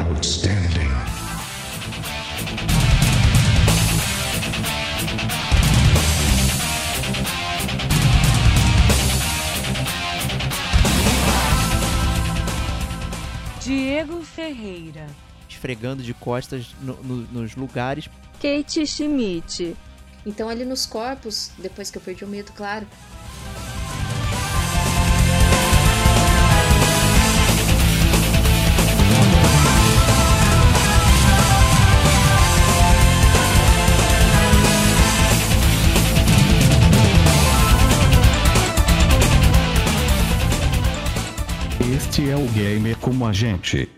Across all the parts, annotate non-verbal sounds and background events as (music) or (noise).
Outstanding. Diego Ferreira. Esfregando de costas no- no- nos lugares. Kate Schmidt. Então ali nos corpos, depois que eu perdi o medo, claro. Este é o gamer como a gente.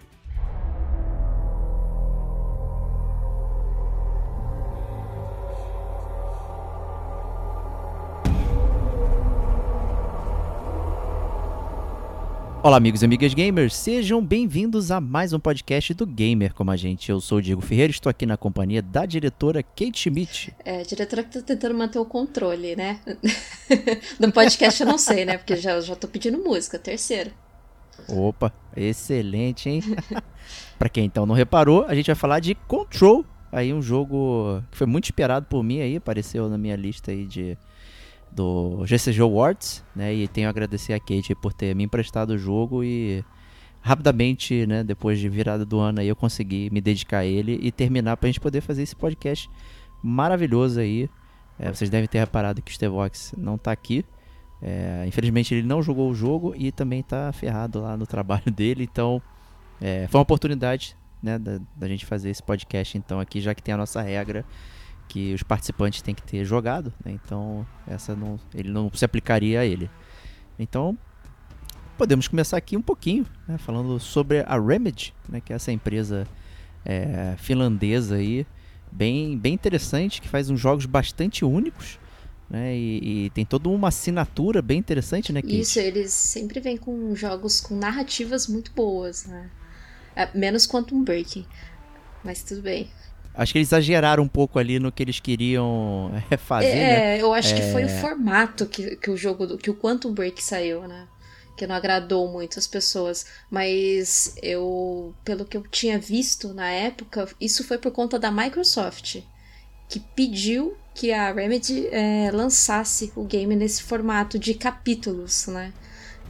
Olá, amigos e amigas gamers, sejam bem-vindos a mais um podcast do Gamer como a gente. Eu sou o Diego Ferreira, estou aqui na companhia da diretora Kate Schmidt. É, a diretora que tá tentando manter o controle, né? (laughs) Do podcast eu não sei, né? Porque já, já tô pedindo música, terceiro. Opa, excelente, hein? (laughs) pra quem então não reparou, a gente vai falar de Control, aí um jogo que foi muito esperado por mim aí, apareceu na minha lista aí de do GCG Awards, né? E tenho a agradecer a Kate por ter me emprestado o jogo e rapidamente, né, depois de virada do ano aí eu consegui me dedicar a ele e terminar pra gente poder fazer esse podcast maravilhoso aí. É, vocês devem ter reparado que o Stevox não tá aqui. É, infelizmente ele não jogou o jogo e também tá ferrado lá no (laughs) trabalho dele, então é, foi uma oportunidade né, da, da gente fazer esse podcast então aqui, já que tem a nossa regra que os participantes têm que ter jogado, né, então essa não, ele não se aplicaria a ele. Então podemos começar aqui um pouquinho, né, falando sobre a Remedy, né, que é essa empresa é, finlandesa aí, bem, bem interessante, que faz uns jogos bastante únicos. Né, e, e tem toda uma assinatura bem interessante, né? Kate? Isso, eles sempre vêm com jogos com narrativas muito boas, né? É, menos Quantum Break. Mas tudo bem. Acho que eles exageraram um pouco ali no que eles queriam (laughs) é, fazer, né? É, eu acho que foi o formato que, que o jogo, do- que o Quantum Break saiu, né? Que não agradou muito as pessoas. Mas eu, pelo que eu tinha visto na época, isso foi por conta da Microsoft, que pediu que a Remedy é, lançasse o game nesse formato de capítulos, né?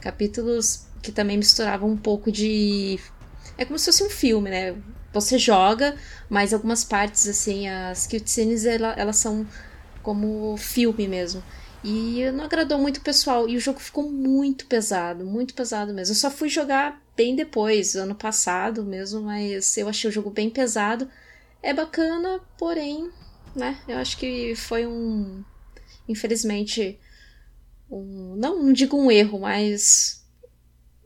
Capítulos que também misturavam um pouco de. É como se fosse um filme, né? Você joga, mas algumas partes, assim, as cutscenes, ela- elas são como filme mesmo. E não agradou muito o pessoal. E o jogo ficou muito pesado, muito pesado mesmo. Eu só fui jogar bem depois, ano passado mesmo, mas eu achei o jogo bem pesado. É bacana, porém, né? Eu acho que foi um. Infelizmente. Um, não, não digo um erro, mas.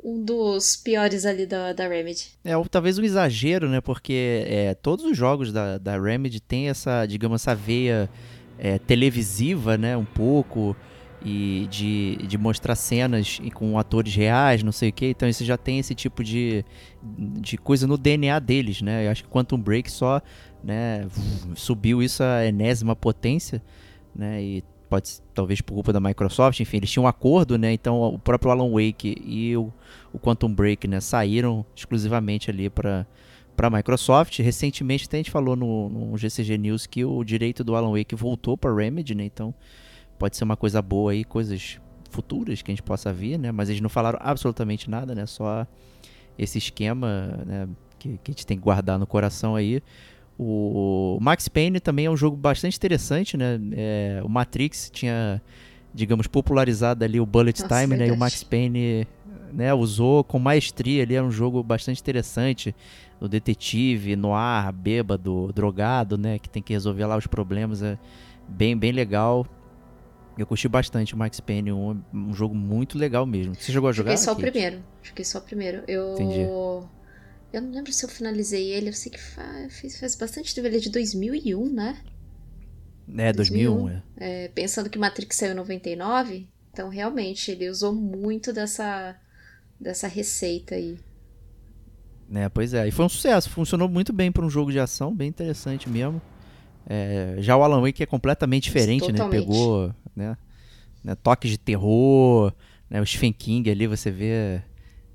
Um dos piores ali da, da Remedy. É, ou talvez um exagero, né? Porque é, todos os jogos da, da Remedy têm essa, digamos, essa veia é, televisiva, né? Um pouco. E de, de mostrar cenas com atores reais, não sei o que. Então isso já tem esse tipo de, de coisa no DNA deles, né? Eu acho que Quantum Break só né, subiu isso à enésima potência, né? E pode talvez por culpa da Microsoft, enfim, eles tinham um acordo, né? Então o próprio Alan Wake e o, o Quantum Break, né, saíram exclusivamente ali para para Microsoft. Recentemente até a gente falou no, no GCG News que o direito do Alan Wake voltou para Remedy, né? Então pode ser uma coisa boa aí, coisas futuras que a gente possa ver, né? Mas eles não falaram absolutamente nada, né? Só esse esquema, né? Que, que a gente tem que guardar no coração aí. O Max Payne também é um jogo bastante interessante, né? É, o Matrix tinha, digamos, popularizado ali o Bullet Nossa, Time, né? E o. Max Payne né, usou com maestria ali, é um jogo bastante interessante. O detetive, no ar, bêbado, drogado, né? Que tem que resolver lá os problemas. É bem, bem legal. Eu curti bastante o Max Payne, um, um jogo muito legal mesmo. Você jogou a jogar? Joguei só o primeiro. Joguei só o primeiro. Eu. Entendi. Eu não lembro se eu finalizei ele. Eu sei que faz, faz, bastante tempo. Ele é de 2001, né? É, 2001, 2001. é. É, pensando que Matrix saiu em 99. Então, realmente, ele usou muito dessa, dessa receita aí. É, pois é. E foi um sucesso. Funcionou muito bem para um jogo de ação, bem interessante mesmo. É, já o Alan Wake é completamente diferente, né? Totalmente. Pegou né, né, toques de terror, né, o Stephen King ali, você vê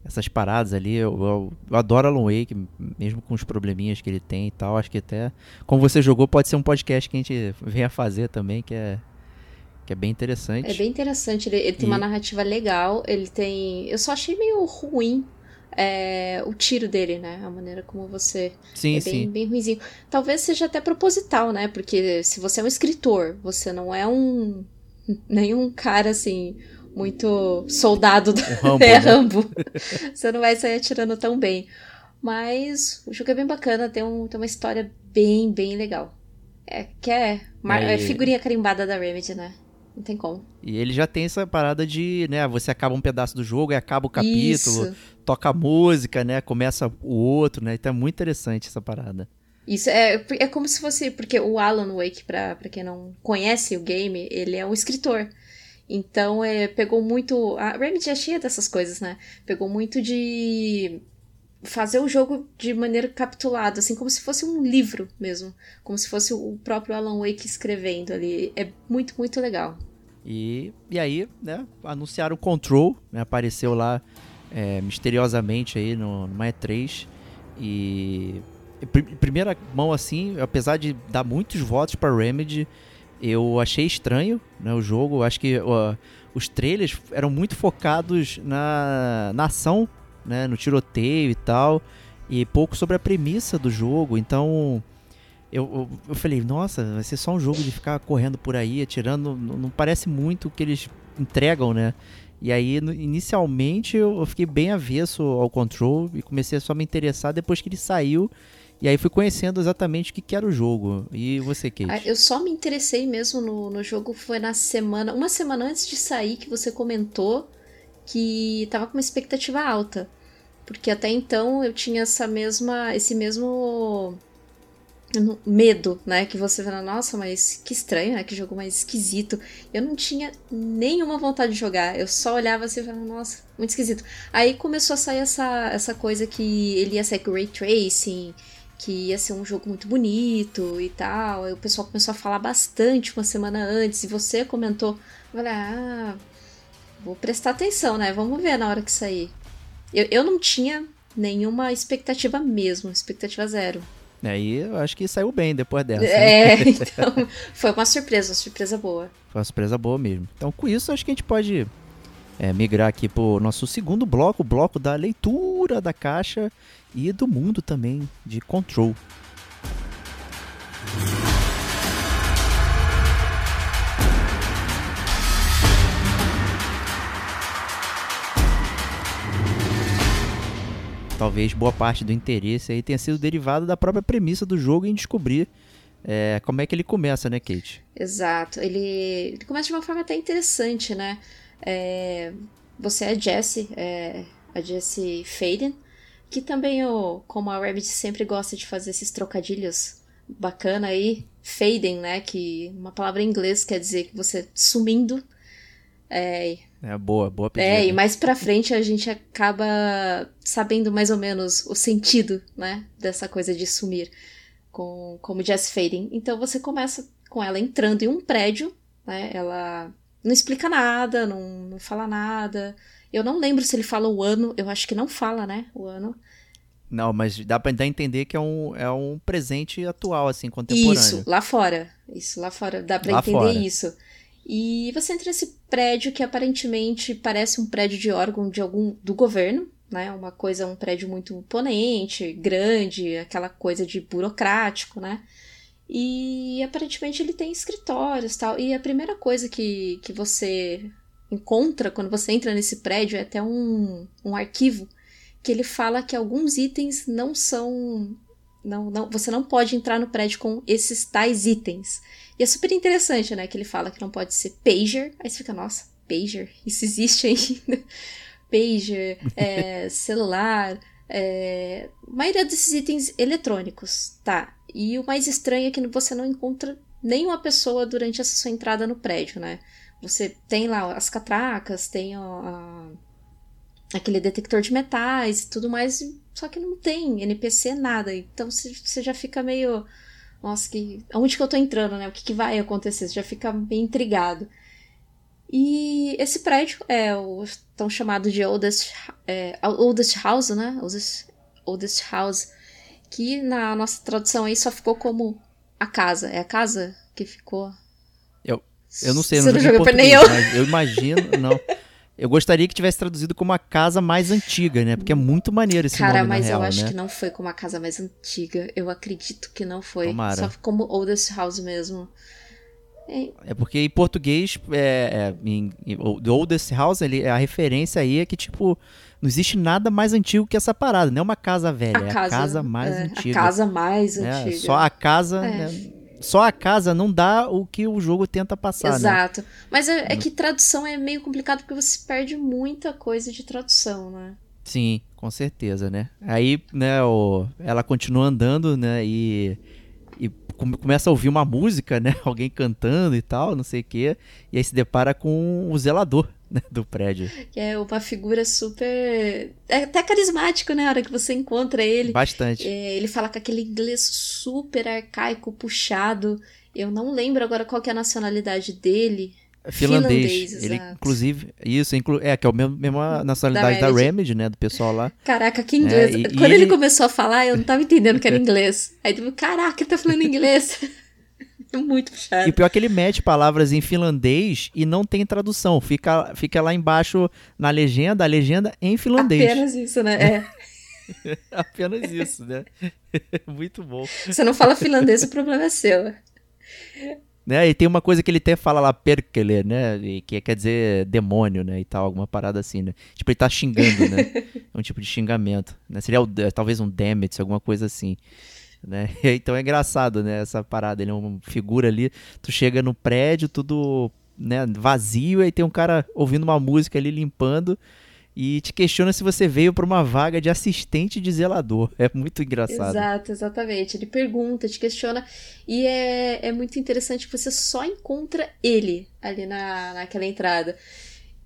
essas paradas ali. Eu, eu, eu adoro Alan Wake, mesmo com os probleminhas que ele tem e tal. Acho que até, como você jogou, pode ser um podcast que a gente venha fazer também, que é, que é bem interessante. É bem interessante. Ele, ele tem E- uma narrativa legal. Ele tem. Eu só achei meio ruim é, o tiro dele, né? A maneira como você. Sim, é sim. bem, bem ruimzinho. Talvez seja até proposital, né? Porque se você é um escritor, você não é um. nenhum cara assim. Muito soldado do. (laughs) Rambo, é, né? Rambo. você não vai sair atirando tão bem. Mas o jogo é bem bacana, tem, um, tem uma história bem, bem legal. É, que é, mar- Aí- é figurinha carimbada da Remedy, né? Não tem como. E ele já tem essa parada de, né, você acaba um pedaço do jogo e acaba o capítulo, Isso. toca a música, né, começa o outro, né, então é muito interessante essa parada. Isso, é, é como se fosse. Porque o Alan Wake, pra quem não conhece o game, ele é um escritor. Então, é, pegou muito. A Remedy é cheia dessas coisas, né? Pegou muito de fazer o jogo de maneira capitulada, assim, como se fosse um livro mesmo. Como se fosse o próprio Alan Wake escrevendo ali. É muito, muito legal. E, e aí, né, anunciaram o Control, né, apareceu lá é, misteriosamente aí no, numa E3 e em primeira mão assim, apesar de dar muitos votos para Remedy, eu achei estranho, né, o jogo, acho que os trailers eram muito focados na, na ação, né, no tiroteio e tal, e pouco sobre a premissa do jogo, então eu, eu, eu falei, nossa, vai ser só um jogo de ficar correndo por aí, atirando. Não, não parece muito o que eles entregam, né? E aí, inicialmente, eu, eu fiquei bem avesso ao Control e comecei a só me interessar depois que ele saiu. E aí fui conhecendo exatamente o que, que era o jogo. E você, Kate? Ah, Eu só me interessei mesmo no, no jogo foi na semana, uma semana antes de sair que você comentou que tava com uma expectativa alta. Porque até então eu tinha essa mesma, esse mesmo medo, né? Que você fala, nossa, mas que estranho, né? Que jogo mais esquisito. Eu não tinha nenhuma vontade de jogar. Eu só olhava assim e falava, nossa, muito esquisito. Aí começou a sair essa, essa coisa que ele ia sair com Ray Tracing, que ia ser um jogo muito bonito e tal. Aí o pessoal começou a falar bastante uma semana antes, e você comentou. Eu falei, ah, vou prestar atenção, né? Vamos ver na hora que sair. Eu, eu não tinha nenhuma expectativa mesmo, expectativa zero. Aí eu acho que saiu bem depois dessa. né? É, (laughs) então foi uma surpresa, uma surpresa boa. Foi uma surpresa boa mesmo. Então, com isso, acho que a gente pode é, migrar aqui pro nosso segundo bloco, o bloco da leitura da caixa e do mundo também de Control. Talvez boa parte do interesse aí tenha sido derivado da própria premissa do jogo em descobrir é, como é que ele começa, né, Kate? Exato. Ele, ele começa de uma forma até interessante, né? É, você é Jessie, é, a Jessie Faden, que também, o, como a Rabbit sempre gosta de fazer esses trocadilhos bacana aí, Faden, né? Que uma palavra em inglês quer dizer que você sumindo. É, É boa, boa pedida. é, e mais pra frente a gente acaba sabendo mais ou menos o sentido, né? Dessa coisa de sumir com, como Jess Faden. Então você começa com ela entrando em um prédio, né? Ela não explica nada, não, não fala nada. Eu não lembro se ele fala o ano, eu acho que não fala, né? O ano. Não, mas dá pra entender que é um, é um presente atual, assim, contemporâneo. Isso, lá fora. Isso, lá fora. Dá pra Lá entender fora. isso. E você entra nesse prédio que aparentemente parece um prédio de órgão de algum do governo, né? Uma coisa, um prédio muito imponente, grande, aquela coisa de burocrático, né? E aparentemente ele tem escritórios tal. E a primeira coisa que, que você encontra quando você entra nesse prédio é até um, um arquivo que ele fala que alguns itens não são. Não, não, você não pode entrar no prédio com esses tais itens. E é super interessante, né? Que ele fala que não pode ser pager. Aí você fica, nossa, pager? Isso existe ainda? (laughs) pager, é, (laughs) celular, é, a maioria desses itens eletrônicos, tá? E o mais estranho é que você não encontra nenhuma pessoa durante essa sua entrada no prédio, né? Você tem lá as catracas, tem a, a- aquele detector de metais e tudo mais, só que não tem NPC nada. Então você já fica meio. Nossa, que. Onde que eu tô entrando, né? O que, que vai acontecer? Você já fica bem intrigado. E esse prédio é o tão chamado de Oldest, é, oldest House, né? Oldest, oldest House. Que na nossa tradução aí só ficou como a casa. É a casa que ficou. Eu, eu não sei, eu Você não não joguei português, nem eu. mas eu imagino, (laughs) não. Eu gostaria que tivesse traduzido como a casa mais antiga, né? Porque é muito maneiro esse Cara, nome, mas real, eu acho né? que não foi como a casa mais antiga. Eu acredito que não foi. Tomara. Só como Oldest House mesmo. É porque em português, é, é, em, em, o The Oldest House, ele, a referência aí é que, tipo, não existe nada mais antigo que essa parada. Não é uma casa velha, é a casa mais é, antiga. A casa mais né? antiga. Só a casa, É. né? Só a casa não dá o que o jogo tenta passar, né? Exato. Mas é, é que tradução é meio complicado porque você perde muita coisa de tradução, né? Sim, com certeza, né? Aí, né, o, ela continua andando, né, e, e come- começa a ouvir uma música, né, (laughs) alguém cantando e tal, não sei o quê, e aí se depara com o zelador, né, do prédio. Que é uma figura super. É até carismático, né? A hora que você encontra ele. Bastante. É, ele fala com aquele inglês super arcaico, puxado. Eu não lembro agora qual que é a nacionalidade dele. Finlandês. finlandês, Ele, inclusive, isso, inclu, é, que é a mesma, nacionalidade da Remedy. Remedy, né, do pessoal lá. Caraca, que inglês. É, e- Quando e ele... ele- começou a falar, eu não tava entendendo que era inglês. Aí tipo, caraca, ele tá falando inglês. (laughs) (laughs) Muito puxado. E pior que ele mete palavras em finlandês e não tem tradução. Fica, fica lá embaixo na legenda, a legenda em finlandês. Apenas isso, né? É. (laughs) Apenas isso, né? (laughs) Muito bom. Você não fala finlandês, o problema é seu. Né? E tem uma coisa que ele até fala lá, perkele, né? Que quer dizer demônio, né? E tal, alguma parada assim, né? Tipo, ele tá xingando, né? É um tipo de xingamento. Né? Seria o- talvez um damn it, alguma coisa assim. Né? (laughs) Então é engraçado, né? Essa parada. Ele é uma figura ali. Tu chega no prédio, tudo né, vazio, aí tem um cara ouvindo uma música ali limpando. E te questiona se você veio pra uma vaga de assistente de zelador. É muito engraçado. Exato, exatamente. Ele pergunta, te questiona. E é, é muito interessante que você só encontra ele ali na, naquela entrada.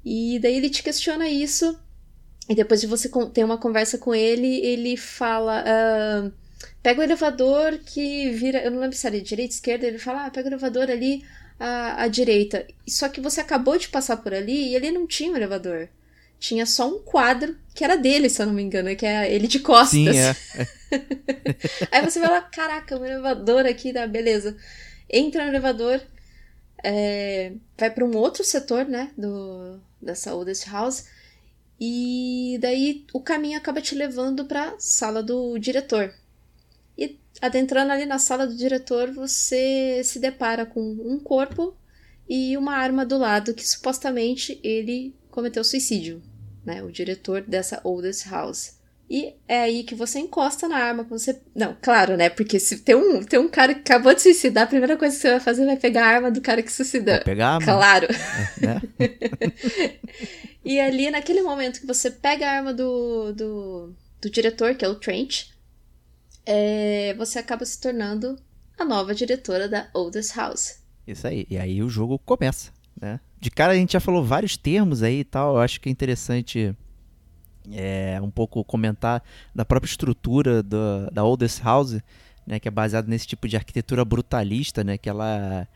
E daí ele te questiona isso. E depois de você ter uma conversa com ele, ele fala. ah, pega o elevador que vira. Eu não lembro se era direita, esquerda. Ele fala: ah, pega o elevador ali à, à direita. Só que você acabou de passar por ali e ele não tinha um elevador. Tinha só um quadro que era dele, se eu não me engano, que é ele de costas. Sim, é. (laughs) Aí você vai lá, caraca, um elevador aqui, tá, beleza. Entra no elevador, é, vai para um outro setor, né, do, dessa Oldest House, e daí o caminho acaba te levando pra sala do diretor. E adentrando ali na sala do diretor, você se depara com um corpo e uma arma do lado que supostamente ele cometeu suicídio, né, o diretor dessa Oldest House. E é aí que você encosta na arma. quando Você... Não, claro, né? Porque se tem um, tem um cara que acabou de suicidar, a primeira coisa que você vai fazer vai pegar a arma do cara que suicidou. Vou pegar a arma, Claro. né? (laughs) E ali, naquele momento que você pega a arma do, do, do diretor, que é o Trent, é, você acaba se tornando a nova diretora da Oldest House. Isso aí. E aí o jogo começa, né? De cara a gente já falou vários termos aí e tal. Eu acho que é interessante é, um pouco comentar da própria estrutura do, da Oldest House, né? Que é baseada nesse tipo de arquitetura brutalista, né? Que ela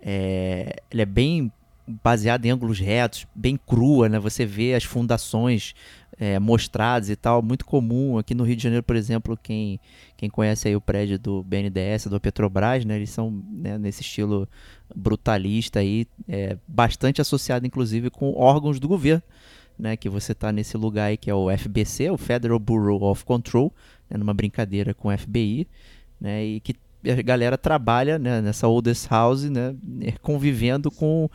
é, ela é bem baseada em ângulos retos, bem crua, né? Você vê as fundações é, mostradas e tal, muito comum aqui no Rio de Janeiro, por exemplo, quem, quem conhece aí o prédio do BNDES, do Petrobras, né? Eles são né, nesse estilo brutalista aí, é, bastante associado inclusive com órgãos do governo, né? Que você tá nesse lugar aí que é o FBC, o Federal Bureau of Control, né, numa brincadeira com o FBI, né? E que a galera trabalha né, nessa oldest house, né? (laughs) Convivendo com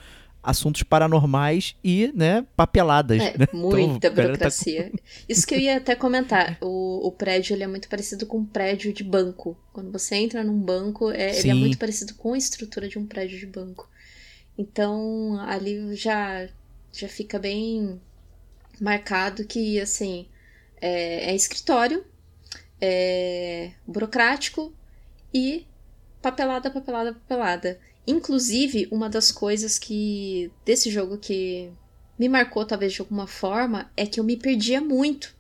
assuntos paranormais e, né, papeladas. É, né? (laughs) muita Então, a galera tá burocracia. Isso que eu ia até comentar. O, o prédio ele é muito parecido com um prédio de banco. Quando você entra num banco, é, ele é muito parecido com a estrutura de um prédio de banco. Então, ali já, já fica bem marcado que, assim, é, é escritório, é burocrático e papelada, papelada, papelada. Inclusive, uma das coisas que desse jogo que me marcou talvez de alguma forma é que eu me perdia muito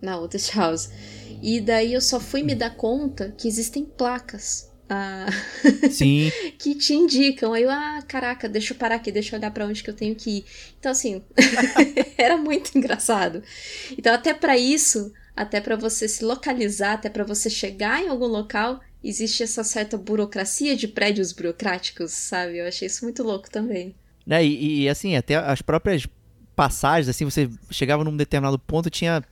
na Otis (laughs) House. E daí eu só fui me dar conta que existem placas. Ah, (laughs) Sim. que te indicam. Aí eu, ah, caraca, deixa eu parar aqui, deixa eu olhar para onde que eu tenho que ir. Então, assim, (laughs) era muito engraçado. Então, até para isso, até para você se localizar, até para você chegar em algum local, existe essa certa burocracia de prédios burocráticos, sabe? Eu achei isso muito louco também. Né, e, e, assim, até as próprias passagens, assim, você chegava num determinado ponto tinha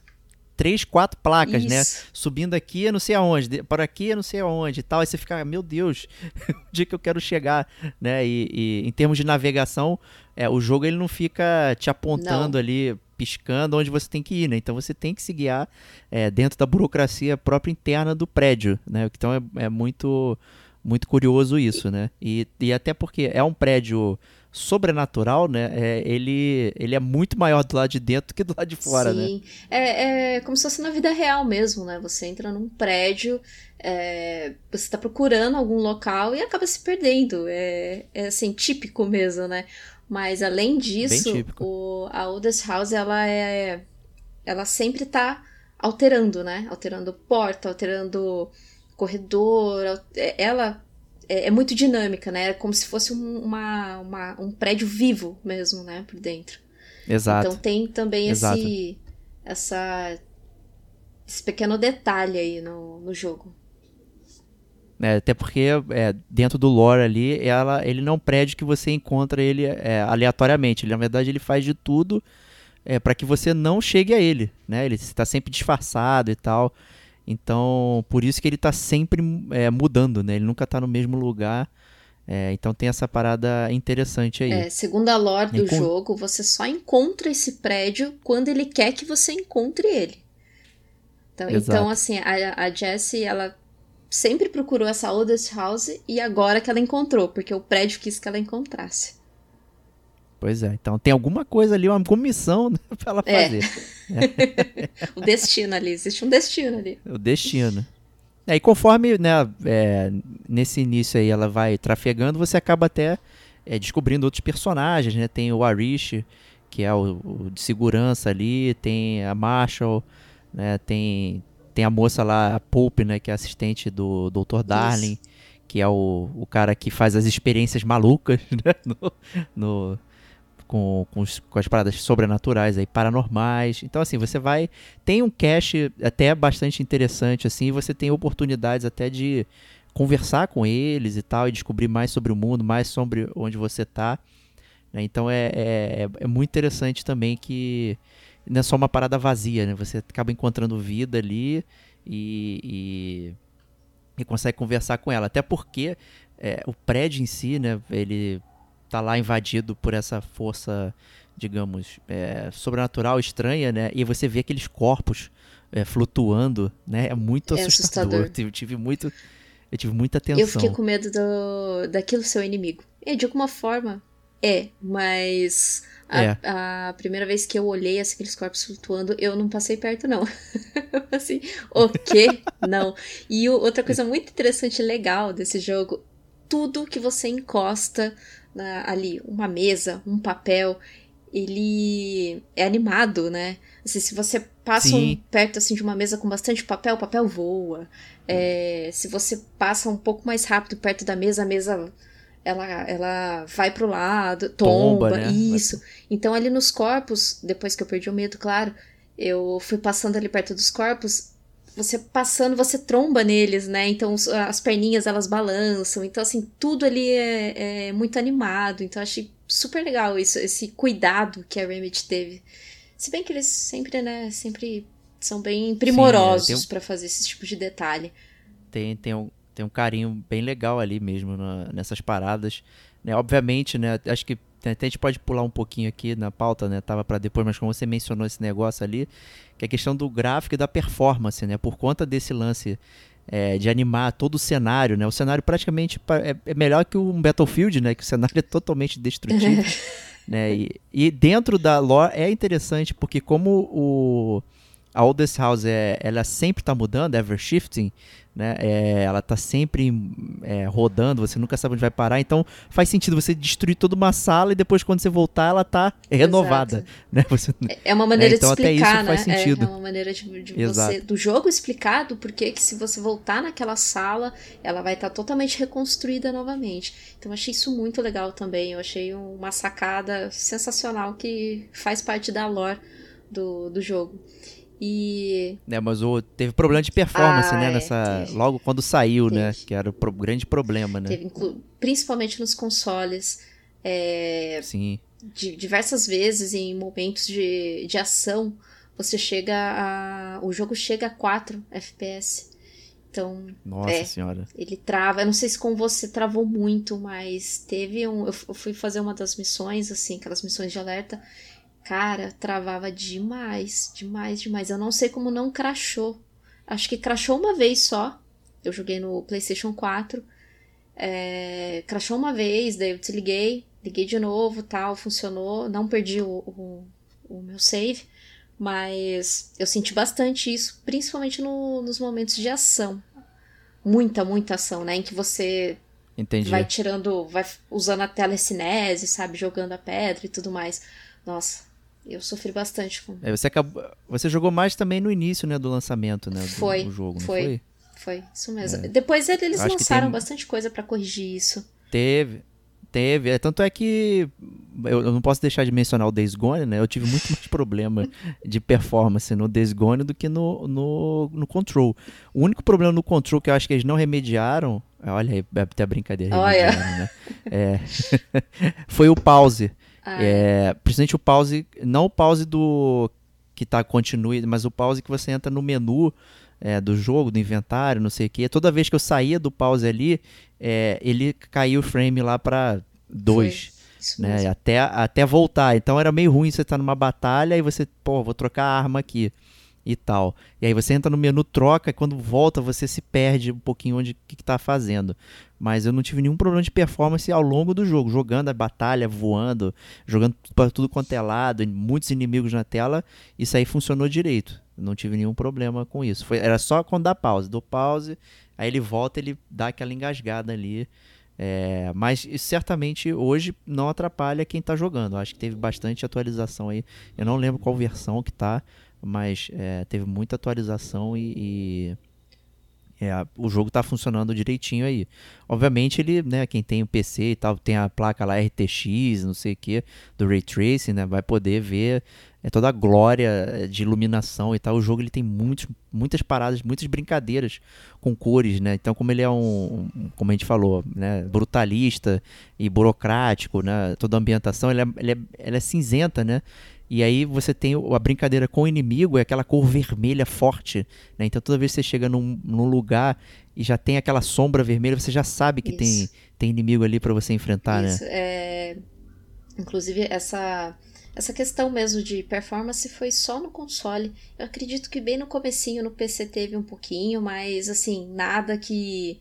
três, quatro placas, né? Isso. Subindo aqui, eu não sei aonde, de- por aqui, eu não sei aonde e tal. Aí você fica, meu Deus, (laughs) onde é que eu quero chegar, né? E, e em termos de navegação, é, o jogo ele não fica te apontando Não. ali, piscando onde você tem que ir, né? Então você tem que se guiar é, dentro da burocracia própria interna do prédio, né? Então é, é muito, muito curioso isso, né? E, e até porque é um prédio sobrenatural, né? É, ele, ele é muito maior do lado de dentro que do lado de fora, né? Sim. É, é como se fosse na vida real mesmo, né? Você entra num prédio, é, você tá procurando algum local e acaba se perdendo. É, é assim, típico mesmo, né? Mas além disso, o, a Oldest House, ela é. Ela sempre tá alterando, né? Alterando porta, alterando corredor. é- Ela é, é muito dinâmica, né? É como se fosse um, uma, uma- um prédio vivo mesmo, né? Por dentro. Exato. Então tem também Exato. esse, essa, esse pequeno detalhe aí no, no jogo. É, até porque é, dentro do lore ali, ela, ele não é um prédio que você encontra ele é, aleatoriamente. Ele, na verdade, ele faz de tudo é, para que você não chegue a ele. Né? Ele está sempre disfarçado e tal. Então, por isso que ele está sempre é, mudando, né? Ele nunca está no mesmo lugar. É, então tem essa parada interessante aí. É, segundo a lore do jogo, você só encontra esse prédio quando ele quer que você encontre ele. Então, então assim, a, a Jessie, ela sempre procurou essa oldest house e agora que ela encontrou, porque o prédio quis que ela encontrasse. Pois é. Então tem alguma coisa ali, uma comissão né, (laughs) para ela É. fazer. (laughs) O destino ali, existe um destino ali. O destino. É, e conforme, né, é, nesse início aí ela vai trafegando, você acaba até é, descobrindo outros personagens, né? Tem o Arish, que é o, o de segurança ali, tem a Marshall, né? Tem, tem a moça lá, a Pope, né? Que é assistente do Dr. Darling, que é o, o cara que faz as experiências malucas, (laughs) né? No, no- com, com, os- com as paradas sobrenaturais aí, paranormais. Então, assim, você vai tem um cache até bastante interessante assim, e você tem oportunidades até de conversar com eles e tal e descobrir mais sobre o mundo, mais sobre onde você tá. né? Então é, é, é muito interessante também que não é só uma parada vazia, né? Você acaba encontrando vida ali e, e, e consegue conversar com ela. Até porque é, o prédio em si, né? Ele tá lá invadido por essa força digamos, é, sobrenatural, estranha, né? E você vê aqueles corpos é, flutuando, né? É muito É assustador. assustador. Eu tive, muito, eu tive muita atenção. Eu fiquei com medo do, daquilo ser o inimigo. E de alguma forma, é, mas a, É. a primeira vez que eu olhei assim, aqueles corpos flutuando, eu não passei perto, não. (laughs) Assim, o quê? não. E o- outra coisa muito interessante e legal desse jogo, tudo que você encosta na- ali, uma mesa, um papel, ele é animado, né? Assim, se você passa um, perto assim de uma mesa com bastante papel, o papel voa. É, se você passa um pouco mais rápido perto da mesa, a mesa ela, ela vai pro lado, tomba, Tomba, né? isso. Então ali nos corpos, depois que eu perdi o medo, claro, eu fui passando ali perto dos corpos, você passando, você tromba neles, né? Então as perninhas elas balançam, então assim, tudo ali é, é muito animado, então achei super legal isso, esse cuidado que a Remedy teve. Se bem que eles sempre, né, sempre são bem primorosos tem um- pra fazer esse tipo de detalhe. tem, tem, um, tem um carinho bem legal ali mesmo na- nessas paradas. Né? Obviamente, né? Acho que até a gente pode pular um pouquinho aqui na pauta, né? Tava para depois, mas como você mencionou esse negócio ali, que é a questão do gráfico e da performance, né? Por conta desse lance é, de animar todo o cenário, né? O cenário praticamente é, é melhor que um Battlefield, né? Que o cenário é totalmente destrutivo. (laughs) né? E, e dentro da lore é interessante porque como o a Oldest House é, ela sempre tá mudando, ever shifting, né? É, ela tá sempre é, rodando, você nunca sabe onde vai parar, então faz sentido você destruir toda uma sala e depois quando você voltar ela tá renovada, Exato. né? Você, É uma maneira É, então de até explicar, isso né? faz sentido. É, é uma maneira de, de Exato. você, do jogo explicar do porquê que se você voltar naquela sala, ela vai estar totalmente reconstruída novamente. Então eu achei isso muito legal também. Eu achei uma sacada sensacional que faz parte da lore do, do jogo. E né, mas o, teve problema de performance, Ah, né? é, Nessa, teve. logo quando saiu, né? Teve. Que era o pro- grande problema, né? teve principalmente nos consoles. é, Sim. de diversas vezes em momentos de, de ação, você chega a. O jogo chega a 4 FPS. Então, Nossa É. senhora. ele trava. Eu não sei se com você travou muito, mas teve um. Eu fui fazer uma das missões, assim, aquelas missões de alerta. Cara, travava demais, demais, demais. Eu não sei como não crashou. Acho que crashou uma vez só. Eu joguei no PlayStation 4. É, crashou uma vez, daí eu desliguei, liguei de novo, tal, funcionou. Não perdi o, o, o meu save, mas eu senti bastante isso, principalmente no- nos momentos de ação. Muita, muita ação, né? Em que você Entendi. vai tirando, vai usando a telecinese, sabe? Jogando a pedra e tudo mais. Nossa, eu sofri bastante com. É, você acabou, você jogou mais também no início, né, do lançamento, né, do, Foi, do jogo, foi. foi? Foi, isso mesmo. Depois eles É. Acho que lançaram tem- bastante coisa pra corrigir isso. Teve, teve. É, tanto é que eu, eu não posso deixar de mencionar o Days Gone, né? Eu tive muito mais problema de performance no Days Gone do que no, no, no Control. O único problema no Control que eu acho que eles não remediaram, olha aí, até brincadeira, Olha. né? É, (laughs) foi o pause. Ah, É, principalmente o pause, não o pause do que tá continue, mas o pause que você entra no menu é, do jogo, do inventário, não sei o que. Toda vez que eu saía do pause ali, é, ele caiu o frame lá pra 2, foi isso né? Até, até voltar. Então era meio ruim você estar numa batalha e você, pô, vou trocar a arma aqui e tal. E aí você entra no menu troca e quando volta você se perde um pouquinho onde que, que tá fazendo. Mas eu não tive nenhum problema de performance ao longo do jogo, jogando a batalha, voando, jogando para tudo quanto é lado, muitos inimigos na tela, isso aí funcionou direito. Não tive nenhum problema com isso. Foi, era só quando dá pause. Dou pause, aí ele volta, ele dá aquela engasgada ali. É, mas certamente hoje não atrapalha quem tá jogando. Acho que teve bastante atualização aí. Eu não lembro qual versão que tá, mas é, teve muita atualização e, e, é, o jogo tá funcionando direitinho aí. Obviamente ele, né, quem tem o PC e tal, tem a placa lá RTX, não sei o que, do Ray Tracing, né, vai poder ver é, toda a glória é, de iluminação e tal. O jogo ele tem muitos, muitas paradas, muitas brincadeiras com cores, né? Então como ele é um, um- como a gente falou, né, brutalista e burocrático, né, toda a ambientação, ele é, ele é, ela é cinzenta, né? E aí você tem a brincadeira com o inimigo, é aquela cor vermelha forte, né? Então toda vez que você chega num, num lugar e já tem aquela sombra vermelha, você já sabe que tem, Isso. tem inimigo ali pra você enfrentar, Isso, né? é... Inclusive, essa, essa questão mesmo de performance foi só no console. Eu acredito que bem no comecinho no PC teve um pouquinho, mas assim, nada que,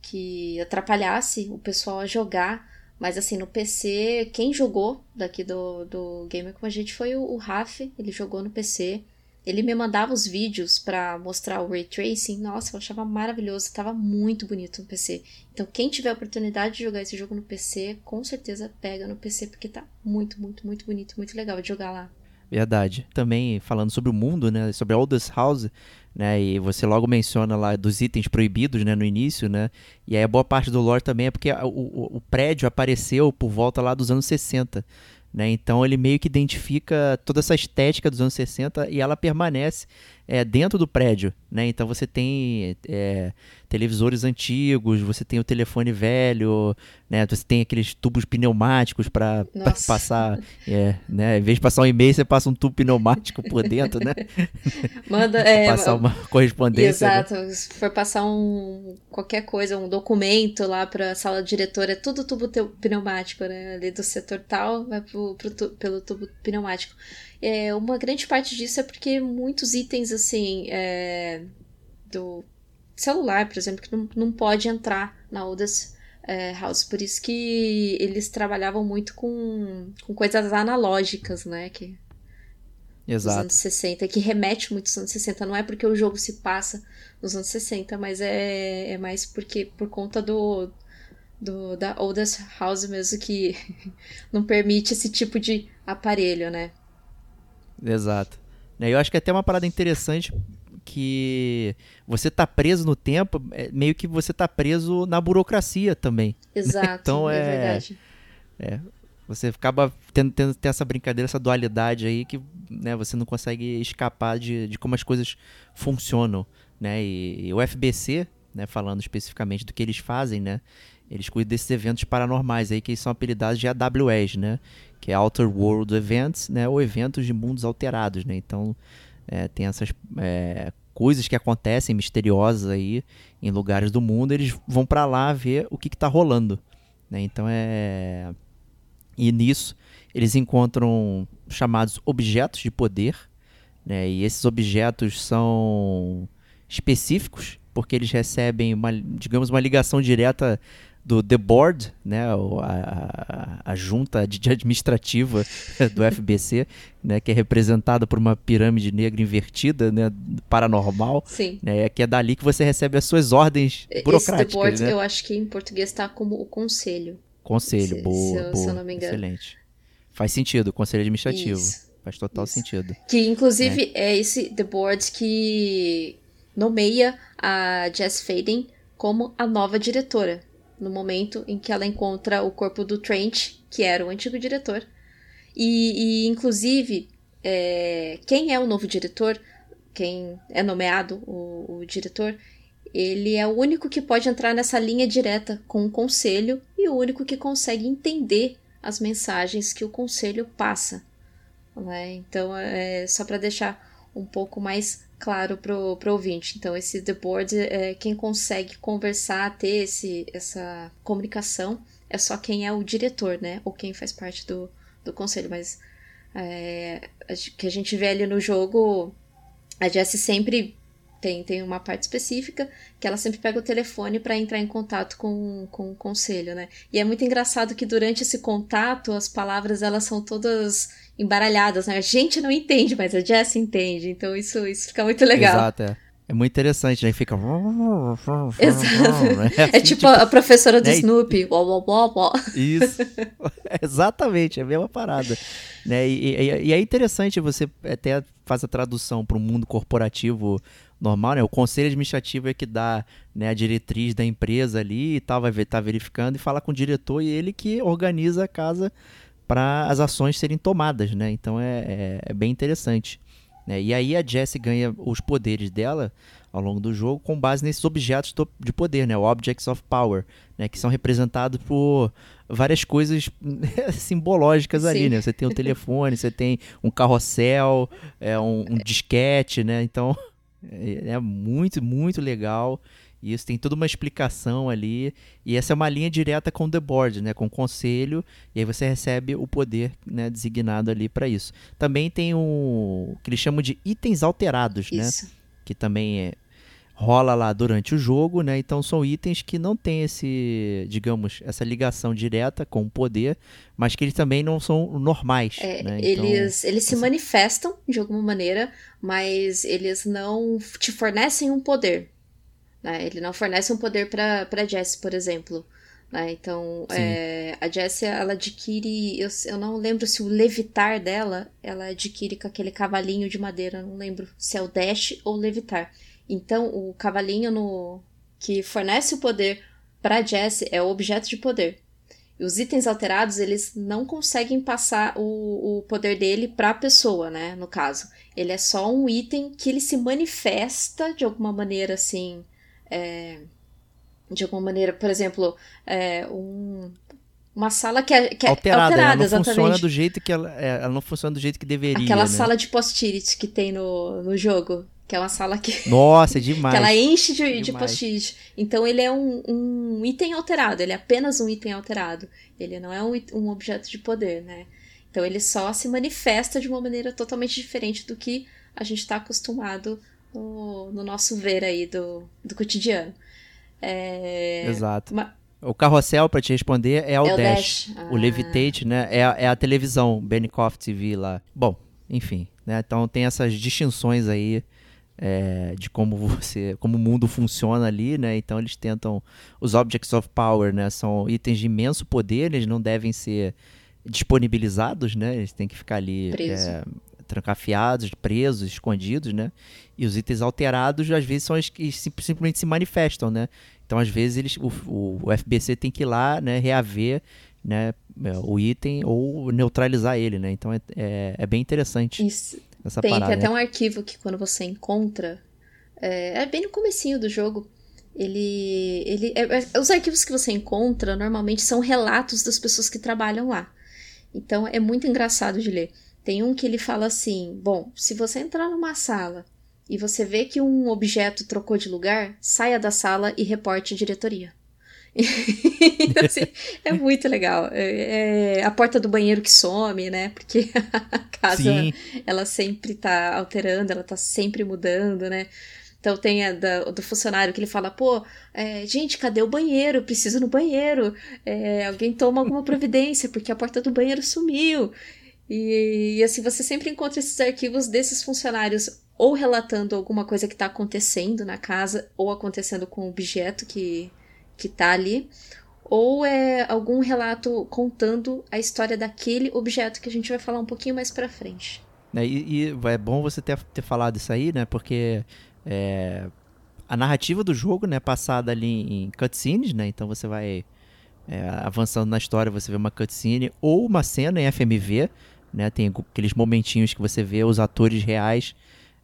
que atrapalhasse o pessoal a jogar. Mas assim, no PC, quem jogou daqui do, do Gamer com a gente foi o, o Raf, ele jogou no PC. Ele me mandava os vídeos pra mostrar o Ray Tracing. Nossa, eu achava maravilhoso, tava muito bonito no PC. Então, quem tiver a oportunidade de jogar esse jogo no PC, com certeza pega no PC, porque tá muito, muito, muito bonito, muito legal de jogar lá. Verdade. Também falando sobre o mundo, né? Sobre Oldest House, né? E você logo menciona lá dos itens proibidos, né? No início, né? E aí a boa parte do lore também é porque o, o- o prédio apareceu por volta lá dos anos 60. Né? Então ele meio que identifica toda essa estética dos anos 60 e ela permanece é, dentro do prédio. Né? Então você tem é, televisores antigos, você tem o telefone velho, né? você tem aqueles tubos pneumáticos para passar. É, né? Em vez de passar um e-mail, você passa um tubo pneumático por dentro, né? (laughs) Manda. É, passar uma correspondência. né? Exato, se for passar um qualquer coisa, um documento lá pra sala diretora, é tudo tubo pneumático, né? Ali do setor tal, vai pro, pro tu- pelo tubo pneumático. É, uma grande parte disso é porque muitos itens, assim, é, do celular, por exemplo, que não, não pode entrar na Odas é, House. Por isso que eles trabalhavam muito com, com coisas analógicas, né? Que Exato. dos anos 60, que remete muito aos anos 60. Não é porque o jogo se passa nos anos 60, mas é, é mais porque por conta do, do da Oldest House mesmo que (laughs) não permite esse tipo de aparelho, né? Exato. Né, eu acho que é até uma parada interessante que você tá preso no tempo, é meio que você tá preso na burocracia também. Exato, (laughs) Então, é, é- verdade. É, você acaba tendo, tendo, tendo essa brincadeira, essa dualidade aí que né, você não consegue escapar de, de como as coisas funcionam, né? E, e o FBC, né, falando especificamente do que eles fazem, né? Eles cuidam desses eventos paranormais aí que são apelidados de AWS, né? Que é Outer World Events, né? Ou eventos de mundos alterados, né? Então, é, tem essas é, coisas que acontecem misteriosas aí em lugares do mundo, eles vão pra lá ver o que, que tá rolando, né? Então é e nisso eles encontram chamados objetos de poder, né? E esses objetos são específicos porque eles recebem uma, digamos, uma ligação direta do The Board, né, a, a, a junta de administrativa (laughs) do FBC, né, que é representada por uma pirâmide negra invertida, né, paranormal, Sim. né, que é dali que você recebe as suas ordens Esse The burocráticas, Board, né? eu acho que em português tá como o conselho. Conselho, se- boa, se eu- se boa, eu não me engano. excelente. Faz sentido, conselho administrativo. Isso. Faz total Isso. sentido. Que inclusive é esse The Board que nomeia a Jess Faden como a nova diretora. No momento em que ela encontra o corpo do Trent, que era o antigo diretor. E, e, inclusive, é, quem é o novo diretor, quem é nomeado o, o diretor, ele é o único que pode entrar nessa linha direta com o conselho e o único que consegue entender as mensagens que o conselho passa né? Então, é só para deixar um pouco mais claro pro, pro ouvinte. Então, esse The Board, é, quem consegue conversar, ter esse, essa comunicação, é só quem é o diretor, né? Ou quem faz parte do, do conselho. Mas é, que a gente vê ali no jogo, a Jessie sempre tem, tem uma parte específica que ela sempre pega o telefone para entrar em contato com, com o conselho, né? E é muito engraçado que durante esse contato as palavras elas são todas embaralhadas, né? A gente não entende, mas a Jess entende. Então isso, isso fica muito legal. Exato, é. É muito interessante, né? Fica. Exato. Né? (laughs) É Assim, tipo a professora do né? Snoopy. Uó, uó, uó, uó. Isso. (laughs) (laughs) Exatamente, é a mesma parada. Né? E, e- e é interessante você até faz a tradução para o mundo corporativo normal, né? O conselho administrativo é que dá né, a diretriz da empresa ali e tal, vai ver, tá verificando e fala com o diretor e ele que organiza a casa para as ações serem tomadas, né? Então é, é, é bem interessante. Né? E aí a Jessie ganha os poderes dela ao longo do jogo com base nesses objetos de poder, né? Objects of Power, né? Que são representados por várias coisas (laughs) simbológicas ali, Sim. né? Você tem o telefone, você tem um carrossel, é, um, um disquete, né? Então (laughs) é, é muito, muito legal. E Isso tem toda uma explicação ali. E essa é uma linha direta com o The Board, né? Com o conselho. E aí você recebe o poder né, designado ali para isso. Também tem o que eles chamam de itens alterados, né? Isso. que também é- rola lá durante o jogo, né? Então são itens que não tem esse, digamos, essa ligação direta com o poder, mas que eles também não são normais, É, né? Então, eles, eles se essa- manifestam de alguma maneira, mas eles não te fornecem um poder. Né? Ele não fornece um poder pra Jessie, por exemplo. Né? Então, é, a Jessie, ela adquire. Eu, eu não lembro se o levitar dela, ela adquire com aquele cavalinho de madeira. eu Não lembro se é o dash ou o levitar. Então, o cavalinho no, que fornece o poder pra Jessie é o objeto de poder. E os itens alterados, eles não conseguem passar o, o poder dele pra pessoa, né? No caso. Ele é só um item que ele se manifesta de alguma maneira, assim. É, de alguma maneira, por exemplo, é, um- uma sala que é, que é alterada, alterada, ela não exatamente. funciona do jeito que ela, é, ela não funciona do jeito que deveria, Aquela né? sala de post-it que tem no, no jogo. Que é uma sala que, (laughs) Nossa, é demais. que ela enche de, de Demais. post-it. Então ele é um, um item alterado, ele é apenas um item alterado. Ele não é um, um objeto de poder, né? Então ele só se manifesta de uma maneira totalmente diferente do que a gente está acostumado no, no nosso ver aí do, do cotidiano. É, Exato. ma- O carrossel, pra te responder, é o, é o Dash. Dash. O Ah, Levitate, né? É, a- é a televisão, Benikoff TV lá. Bom, enfim, Né? Então tem essas distinções aí é, de como você, como o mundo funciona ali, né? Então eles tentam os objects of power, né? São itens de imenso poder, eles não devem ser disponibilizados, né? Eles têm que ficar ali é, trancafiados, presos, escondidos, né? E os itens alterados às vezes são os que simplesmente se manifestam, né? Então às vezes eles, o, o, FBC tem que ir lá, né? Reaver, né? É, o item ou neutralizar ele, né? Então é, é, é bem interessante. Isso essa tem, parada. Tem até um arquivo que quando você encontra. É, é bem no comecinho do jogo. Ele. ele é, é, os arquivos que você encontra normalmente são relatos das pessoas que trabalham lá. Então é muito engraçado de ler. Tem um que ele fala assim: bom, se você entrar numa sala e você vê que um objeto trocou de lugar, saia da sala e reporte à diretoria. então, (laughs) assim, é muito legal. É, é, a porta do banheiro que some, né? Porque (laughs) a casa, Sim. ela sempre tá alterando, ela tá sempre mudando, né? Então tem a da, do funcionário que ele fala, pô, é, gente, cadê o banheiro? Preciso no banheiro. É, alguém toma alguma providência, porque a porta do banheiro sumiu. E, e, assim, você sempre encontra esses arquivos desses funcionários ou relatando alguma coisa que está acontecendo na casa, ou acontecendo com o objeto que, que tá ali, ou é algum relato contando a história daquele objeto que a gente vai falar um pouquinho mais pra frente. É, e, e é bom você ter, ter falado isso aí, né? Porque é, a narrativa do jogo, né, passada ali em cutscenes, né? Então você vai é, avançando na história, você vê uma cutscene ou uma cena em FMV, né? Tem aqueles momentinhos que você vê os atores reais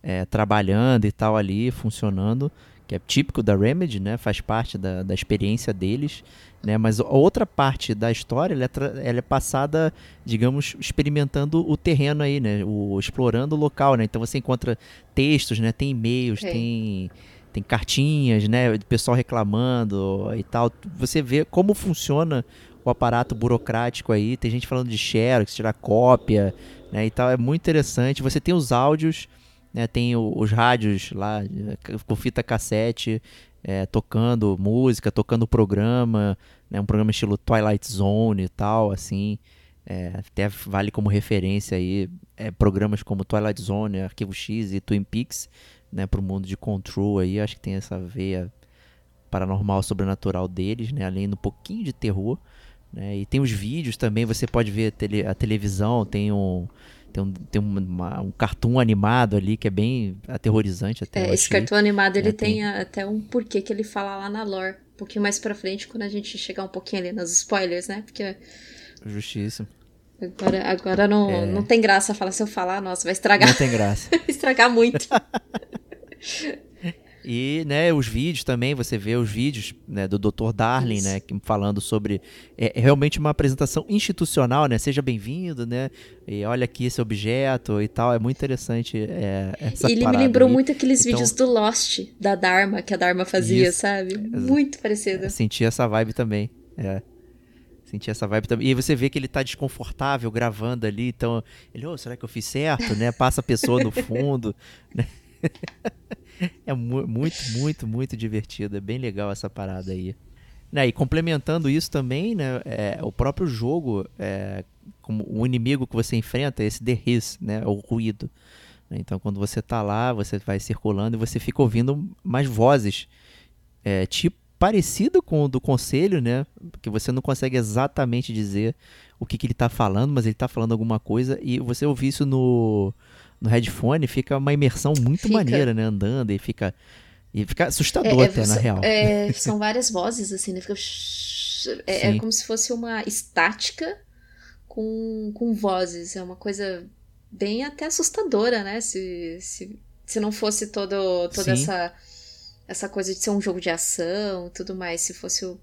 é, trabalhando e tal ali, funcionando que é típico da Remedy, né? Faz parte da, da experiência deles, né? Mas a outra parte da história, ela é, ela é, passada, digamos, experimentando o terreno aí, né? O, explorando o local, né? Então você encontra textos, né? Tem e-mails, tem tem cartinhas, né? Pessoal reclamando e tal. Você vê como funciona o aparato burocrático aí. Tem gente falando de xerox, tirar cópia, né? E tal. É muito interessante. Você tem os áudios né, tem o, os rádios lá com fita cassete é, tocando música, tocando programa, né, um programa estilo Twilight Zone e tal, assim. É, até vale como referência aí é, programas como Twilight Zone, Arquivo X e Twin Peaks, né, para o mundo de Control aí, acho que tem essa veia paranormal sobrenatural deles, né, além do pouquinho de terror, né, e tem os vídeos também, você pode ver a, tele, a televisão, tem um tem um, tem uma, um cartoon animado ali que é bem aterrorizante até. É, esse cartoon animado ele é, tem, tem até um porquê que ele fala lá na lore. Um pouquinho mais pra frente, quando a gente chegar um pouquinho ali nos spoilers, né? Porque. Justíssimo. Agora, agora não, é... não tem graça falar se eu falar, nossa, vai estragar. Não tem graça. (laughs) vai estragar muito. (laughs) E, né, os vídeos também, você vê os vídeos né, do Dr. Darling, né, falando sobre é, é, realmente uma apresentação institucional, né? Seja bem-vindo, né? E olha aqui esse objeto e tal, é muito interessante é, essa Ele me lembrou aí. muito aqueles então, vídeos do Lost, da Dharma, que a Dharma fazia, isso, sabe? Muito parecido. Senti essa vibe também, é. Senti essa vibe também. E você vê que ele tá desconfortável gravando ali, então ele, oh, será que eu fiz certo, né? Passa a pessoa no fundo, (laughs) né? (laughs) é mu muito, muito, muito divertido. É bem legal essa parada aí. Né, e complementando isso também, né, é, o próprio jogo, é, como o inimigo que você enfrenta é esse The né, o ruído. Então, quando você está lá, você vai circulando e você fica ouvindo mais vozes, é, tipo parecido com o do conselho, né, você não consegue exatamente dizer o que, que ele está falando, mas ele está falando alguma coisa e você ouvir isso no no headphone, fica uma imersão muito fica. maneira, né? Andando e fica. E fica assustador é, até, na real. É, (laughs) são várias vozes, assim, né? Fica. É, é, como se fosse uma estática com, com vozes. É uma coisa bem até assustadora, né? Se, se, se não fosse todo, toda essa, essa coisa de ser um jogo de ação tudo mais. Se fosse o.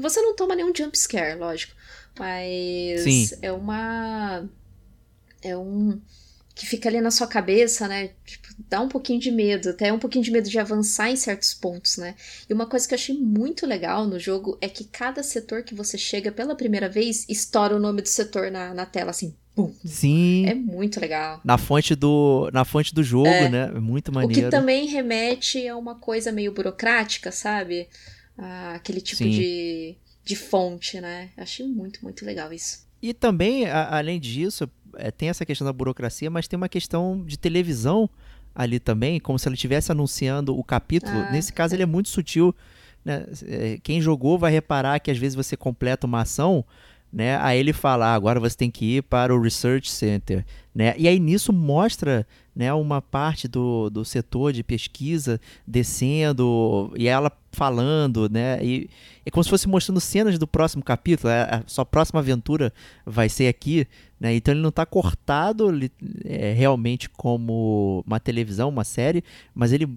Você não toma nenhum jump scare, lógico. Mas Sim. é uma. É um que fica ali na sua cabeça, né? Tipo, dá um pouquinho de medo, até um pouquinho de medo de avançar em certos pontos, né? E uma coisa que eu achei muito legal no jogo é que cada setor que você chega pela primeira vez estoura o nome do setor na, na tela, assim. Pum. Sim. É muito legal. Na fonte do, na fonte do jogo, é. né? É muito maneiro. O que também remete a uma coisa meio burocrática, sabe? Ah, aquele tipo de, de fonte, né? Achei muito, muito legal isso. E também, a, além disso, é, tem essa questão da burocracia, mas tem uma questão de televisão ali também, como se ele estivesse anunciando o capítulo. Ah, Nesse caso, ele é muito sutil. Né? É, Quem jogou vai reparar que às vezes você completa uma ação, né? Aí ele fala, ah, agora você tem que ir para o Research Center, né? E aí nisso mostra, né, uma parte do, do setor de pesquisa descendo e ela falando, né? E é como se fosse mostrando cenas do próximo capítulo. A, a sua próxima aventura vai ser aqui, né? Então ele não está cortado li- é, realmente como uma televisão, uma série, mas ele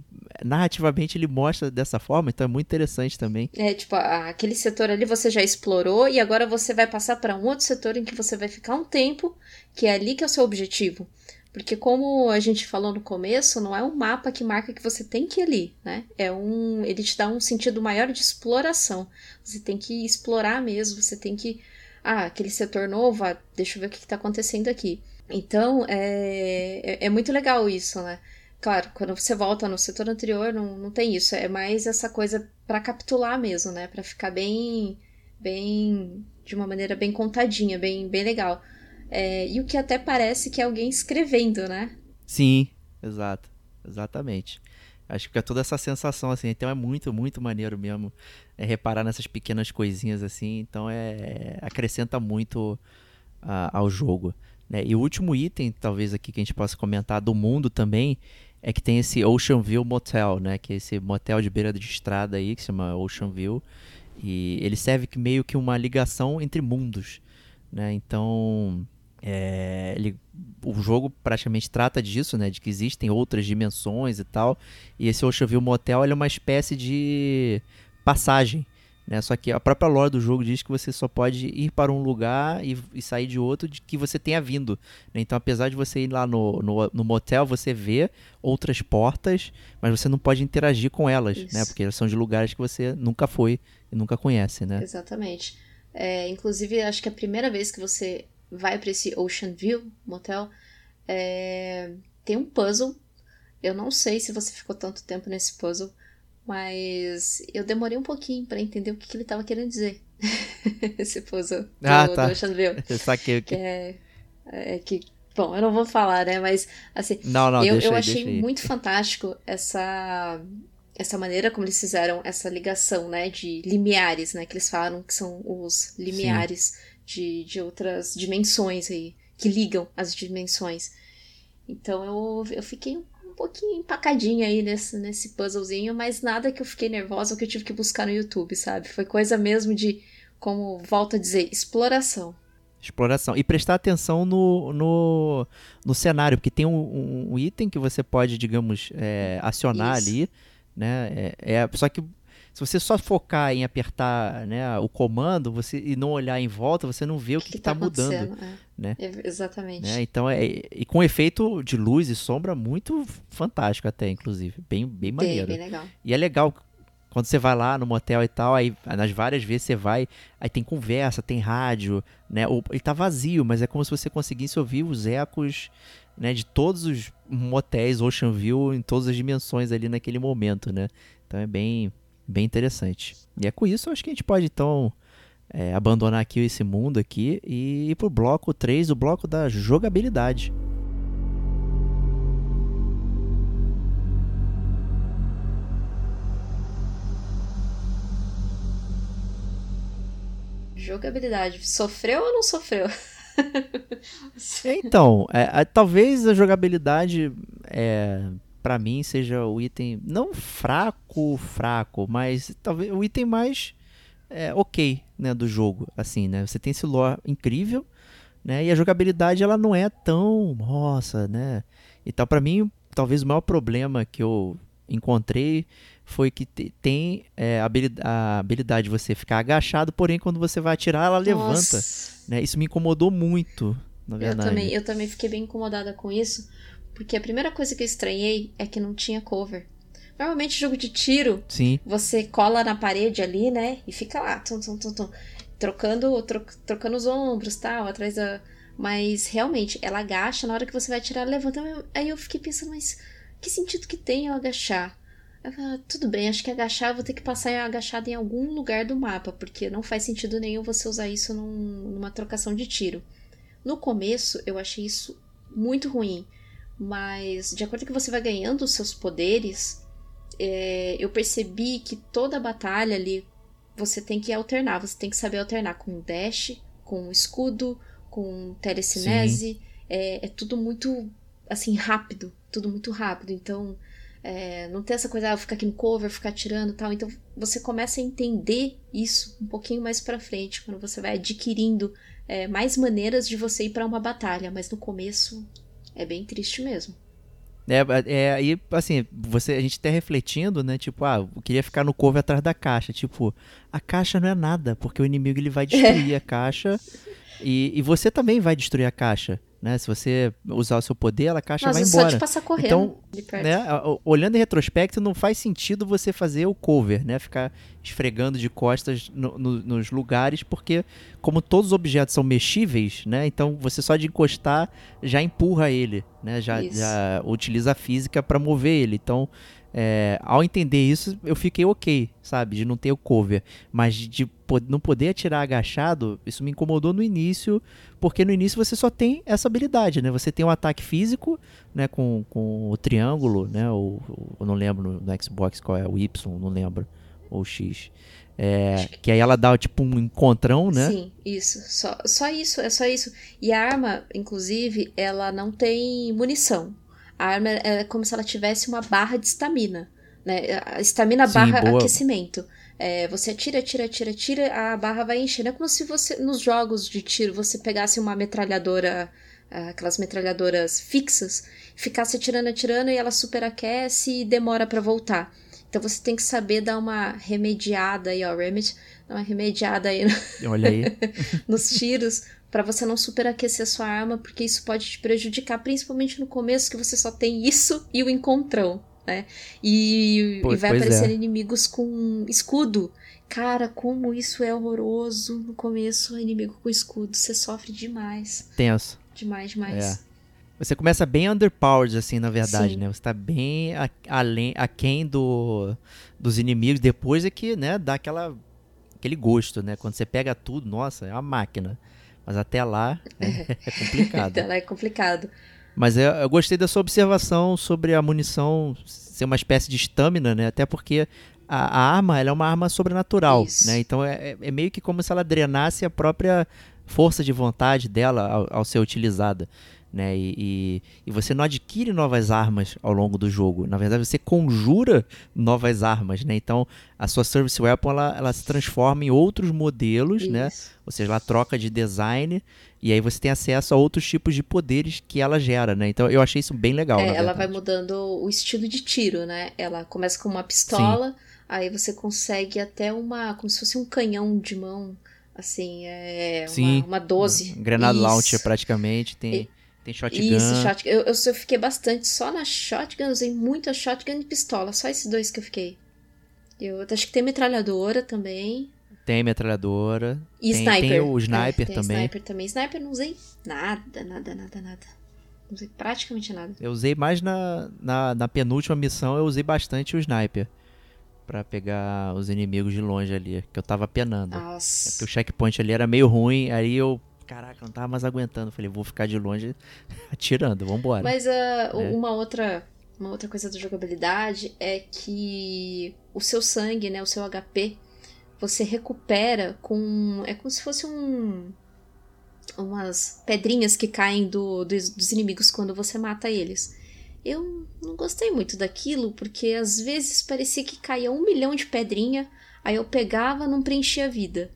narrativamente ele mostra dessa forma. Então é muito interessante também. É, tipo, aquele setor ali você já explorou e agora você vai passar para um outro setor em que você vai ficar um tempo, que é ali que é o seu objetivo. Porque como a gente falou no começo, não é um mapa que marca que você tem que ir ali, né? É um, ele te dá um sentido maior de exploração. Você tem que explorar mesmo, você tem que ah, aquele setor novo, ah, deixa eu ver o que está acontecendo aqui. Então, é, é, é muito legal isso, né? Claro, quando você volta no setor anterior, não, não tem isso. É mais essa coisa para capitular mesmo, né? Para ficar bem, bem, de uma maneira bem contadinha, bem, bem legal. É, e o que até parece que é alguém escrevendo, né? Sim, exato. Exatamente. Acho que fica toda essa sensação, assim. Então é muito, muito maneiro mesmo é, reparar nessas pequenas coisinhas, assim. Então é. acrescenta muito ah, ao jogo. Né? E o último item, talvez aqui que a gente possa comentar do mundo também, é que tem esse Ocean View Motel, né? Que é esse motel de beira de estrada aí, que se chama Ocean View. E ele serve meio que uma ligação entre mundos, né? Então, é, ele, o jogo praticamente trata disso, né? De que existem outras dimensões e tal. E esse Ocean View Motel é uma espécie de passagem, né? Só que a própria lore do jogo diz que você só pode ir para um lugar e, e sair de outro de que você tenha vindo. né? Então, apesar de você ir lá no, no, no motel, você vê outras portas, mas você não pode interagir com elas, né? Isso. Porque elas são de lugares que você nunca foi e nunca conhece, né? Exatamente. É, inclusive, acho que a primeira vez que você vai para esse Ocean View motel, é, tem um puzzle. Eu não sei se você ficou tanto tempo nesse puzzle, mas eu demorei um pouquinho para entender o que, que ele tava querendo dizer. (laughs) esse puzzle do, Ah, tá. do Ocean View. (laughs) Eu saquei o Que é, é que, bom, eu não vou falar, né? Mas assim, Não, não, eu, eu aí, achei muito fantástico essa essa maneira como eles fizeram essa ligação, né, de limiares, né, que eles falam que são os limiares de, de outras dimensões aí, que ligam as dimensões. Então eu, eu fiquei um pouquinho empacadinha aí nesse, nesse puzzlezinho, mas nada que eu fiquei nervosa ou que eu tive que buscar no YouTube, sabe? Foi coisa mesmo de, como volto a dizer, exploração. Exploração. E prestar atenção no, no, no cenário, porque tem um, um- um item que você pode, digamos, é, acionar Isso. ali, né? É, é- só que se você só focar em apertar né, o comando você, e não olhar em volta, você não vê o que está mudando. acontecendo? É. né? É, exatamente. né? Então é e com efeito de luz e sombra muito fantástico até, inclusive, bem bem Bem, maneiro. bem legal. E é legal quando você vai lá no motel e tal, aí nas várias vezes você vai, aí tem conversa, tem rádio, né? Ou, ele tá vazio, mas é como se você conseguisse ouvir os ecos, né, de todos os motéis Ocean View em todas as dimensões ali naquele momento, né? Então é bem bem interessante. E é com isso eu acho que a gente pode então é, abandonar aqui esse mundo aqui e ir pro bloco 3, o bloco da jogabilidade. Jogabilidade. Sofreu ou não sofreu? (laughs) Então, é, a- talvez a jogabilidade é, para mim seja o item não fraco, fraco, mas talvez o item mais é, ok, né, do jogo, assim, né? Você tem esse lore incrível, né? E a jogabilidade ela não é tão, nossa, né? Então, para mim, talvez o maior problema que eu encontrei foi que te- tem é, a habili- a habilidade de você ficar agachado, porém quando você vai atirar, ela levanta. Nossa, Né? Isso me incomodou muito, na eu verdade. também, eu também fiquei bem incomodada com isso, porque a primeira coisa que eu estranhei é que não tinha cover. Normalmente jogo de tiro, Sim, você cola na parede ali, né? E fica lá, tum, tum, tum, tum, trocando, tro- trocando os ombros, tal, atrás da. Mas realmente, ela agacha, na hora que você vai atirar, ela levanta. Aí eu fiquei pensando, mas que sentido que tem eu agachar? Eu falei, ah, tudo bem, acho que agachar eu vou ter que passar agachado em algum lugar do mapa, porque não faz sentido nenhum você usar isso num- numa trocação de tiro. No começo, eu achei isso muito ruim. Mas, de acordo com que você vai ganhando os seus poderes, é, eu percebi que toda batalha ali você tem que alternar. Você tem que saber alternar com dash, com escudo, com telecinese. É, é, tudo muito, assim, rápido. Tudo muito rápido. Então, é, não tem essa coisa, ah, ficar aqui no cover, ficar tirando tal. Então, você começa a entender isso um pouquinho mais pra frente, quando você vai adquirindo é, mais maneiras de você ir para uma batalha. Mas no começo, é bem triste mesmo. É, é, aí, assim, você, a gente tá refletindo, né? Tipo, ah, eu queria ficar no cover atrás da caixa. Tipo, a caixa não é nada, porque o inimigo ele vai (laughs) destruir a caixa e, e você também vai destruir a caixa. Né? Se você usar o seu poder, a caixa Nossa, vai embora. Só de passar correndo então, né, olhando em retrospecto, não faz sentido você fazer o cover, né? Ficar esfregando de costas no, no, nos lugares, porque como todos os objetos são mexíveis, né? Então você só de encostar já empurra ele, né? Já, já utiliza a física para mover ele. Então é, ao entender isso, eu fiquei ok, sabe? De não ter o cover. Mas de, não poder atirar agachado, isso me incomodou no início, porque no início você só tem essa habilidade, né? Você tem um ataque físico, né? Com, com o triângulo, né? Ou, eu não lembro no, no, Xbox qual é, o Y, não lembro. Ou o X. É, que aí ela dá tipo um encontrão, né? Sim, isso. Só, só isso, é só isso. E a arma, inclusive, ela não tem munição. A arma é como se ela tivesse uma barra de estamina. Né? Estamina barra boa. aquecimento. É, você atira, atira, atira, atira, a barra vai enchendo. É como se você, nos jogos de tiro, você pegasse uma metralhadora, aquelas metralhadoras fixas, ficasse atirando, atirando e ela superaquece e demora para voltar. Então você tem que saber dar uma remediada aí, ó, remedy, dar uma remediada aí, no... Olha aí. (laughs) nos tiros, para você não superaquecer a sua arma, porque isso pode te prejudicar, principalmente no começo que você só tem isso (laughs) e o encontrão, né? E, e vai aparecer é. inimigos com escudo. Cara, como isso é horroroso no começo, inimigo com escudo, você sofre demais. Tenso. Demais, demais. É. Você começa bem underpowered, assim, na verdade, Sim. né? Você tá bem a, além, aquém do, dos inimigos. Depois é que, né, dá aquela, aquele gosto, né? Quando você pega tudo, nossa, é uma máquina. Mas até lá é, (laughs) é complicado. até lá é complicado. Mas eu, eu, gostei da sua observação sobre a munição ser uma espécie de estamina, né? Até porque a, a arma ela é uma arma sobrenatural, Isso. né? Então é, é, é meio que como se ela drenasse a própria força de vontade dela ao, ao ser utilizada né? E, e, e, você não adquire novas armas ao longo do jogo. Na verdade, você conjura novas armas, né? Então, a sua Service Weapon ela, ela se transforma em outros modelos, né? Isso. né? Ou seja, ela troca de design e aí você tem acesso a outros tipos de poderes que ela gera, né? Então, eu achei isso bem legal. É, ela vai mudando o estilo de tiro, né? Ela começa com uma pistola, Sim. aí você consegue até uma, como se fosse um canhão de mão assim, é Sim, uma, uma 12. Um granada launcher praticamente, tem... E tem shotgun. Isso, shotgun. Eu, eu, eu fiquei bastante só na shotgun, usei muito a shotgun e pistola. Só esses dois que eu fiquei. Eu acho que tem metralhadora também. Tem metralhadora. E tem, sniper. Tem o sniper é, tem também. Sniper também. Sniper não usei nada, nada, nada, nada. Não usei praticamente nada. Eu usei mais na, na, na penúltima missão, eu usei bastante o sniper. Pra pegar os inimigos de longe ali, que eu tava penando. Nossa. É porque o checkpoint ali era meio ruim, aí eu caraca, não tava mais aguentando. Falei, vou ficar de longe (laughs) atirando, vambora. Mas uh, é. uma outra uma outra coisa da jogabilidade é que o seu sangue, né, o seu HP, você recupera com é como se fosse um umas pedrinhas que caem do, dos, dos inimigos quando você mata eles. Eu não gostei muito daquilo, porque às vezes parecia que caía um milhão de pedrinha, aí eu pegava não preenchia a vida.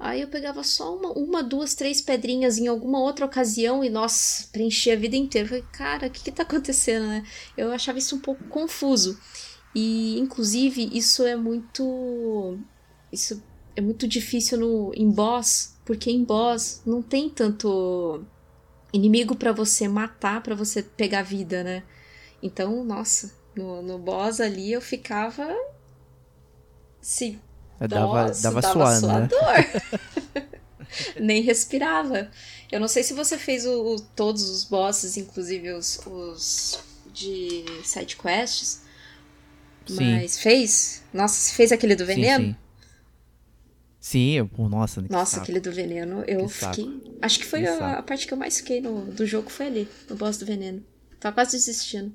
Aí eu pegava só uma, uma, duas, três pedrinhas em alguma outra ocasião e, nossa, preenchia a vida inteira. Falei, cara, o que que tá acontecendo, né? Eu achava isso um pouco confuso. E, inclusive, isso é muito... Isso é muito difícil no, em boss, porque em boss não tem tanto inimigo para você matar, para você pegar vida, né? Então, nossa, no, no boss ali eu ficava... Se dava, Nossa, dava, dava suado, né? (laughs) Nem respirava. Eu não sei se você fez o, o todos os bosses, inclusive os, os de side quests. Sim. Mas fez? Nossa, você fez aquele do veneno? Sim, sim. Sim, pô, nossa. Nossa, saco. aquele do veneno, eu Que saco. fiquei. Acho que foi Que a, a parte que eu mais fiquei no, do jogo foi ali, no boss do veneno. Tava quase desistindo.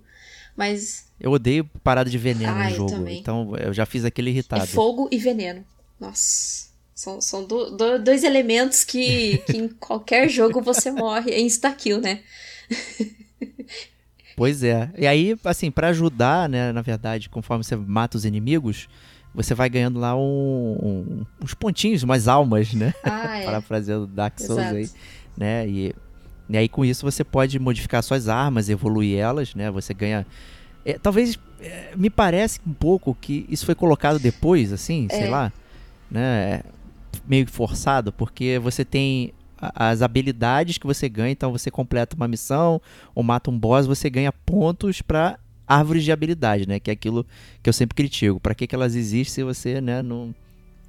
Mas Eu odeio parada de veneno Ah, no eu jogo. também. Então eu já fiz aquele irritado. é fogo e veneno. Nossa. São, são do- do- dois elementos que, que em (laughs) qualquer jogo você morre. É insta-kill, né? (laughs) Pois é. E aí, assim, pra ajudar, né, na verdade, conforme você mata os inimigos, você vai ganhando lá um- um- uns pontinhos, umas almas, né? Ah, (laughs) é. Parafraseando Dark Souls Exato. aí, né? E, e aí com isso você pode modificar suas armas, evoluir elas, né? Você ganha. é, talvez é, me parece um pouco que isso foi colocado depois, assim, sei É. lá, né? Meio forçado, porque você tem as habilidades que você ganha, então você completa uma missão ou mata um boss, você ganha pontos pra árvores de habilidade, né? Que é aquilo que eu sempre critico. Pra que, que elas existem se você, né, não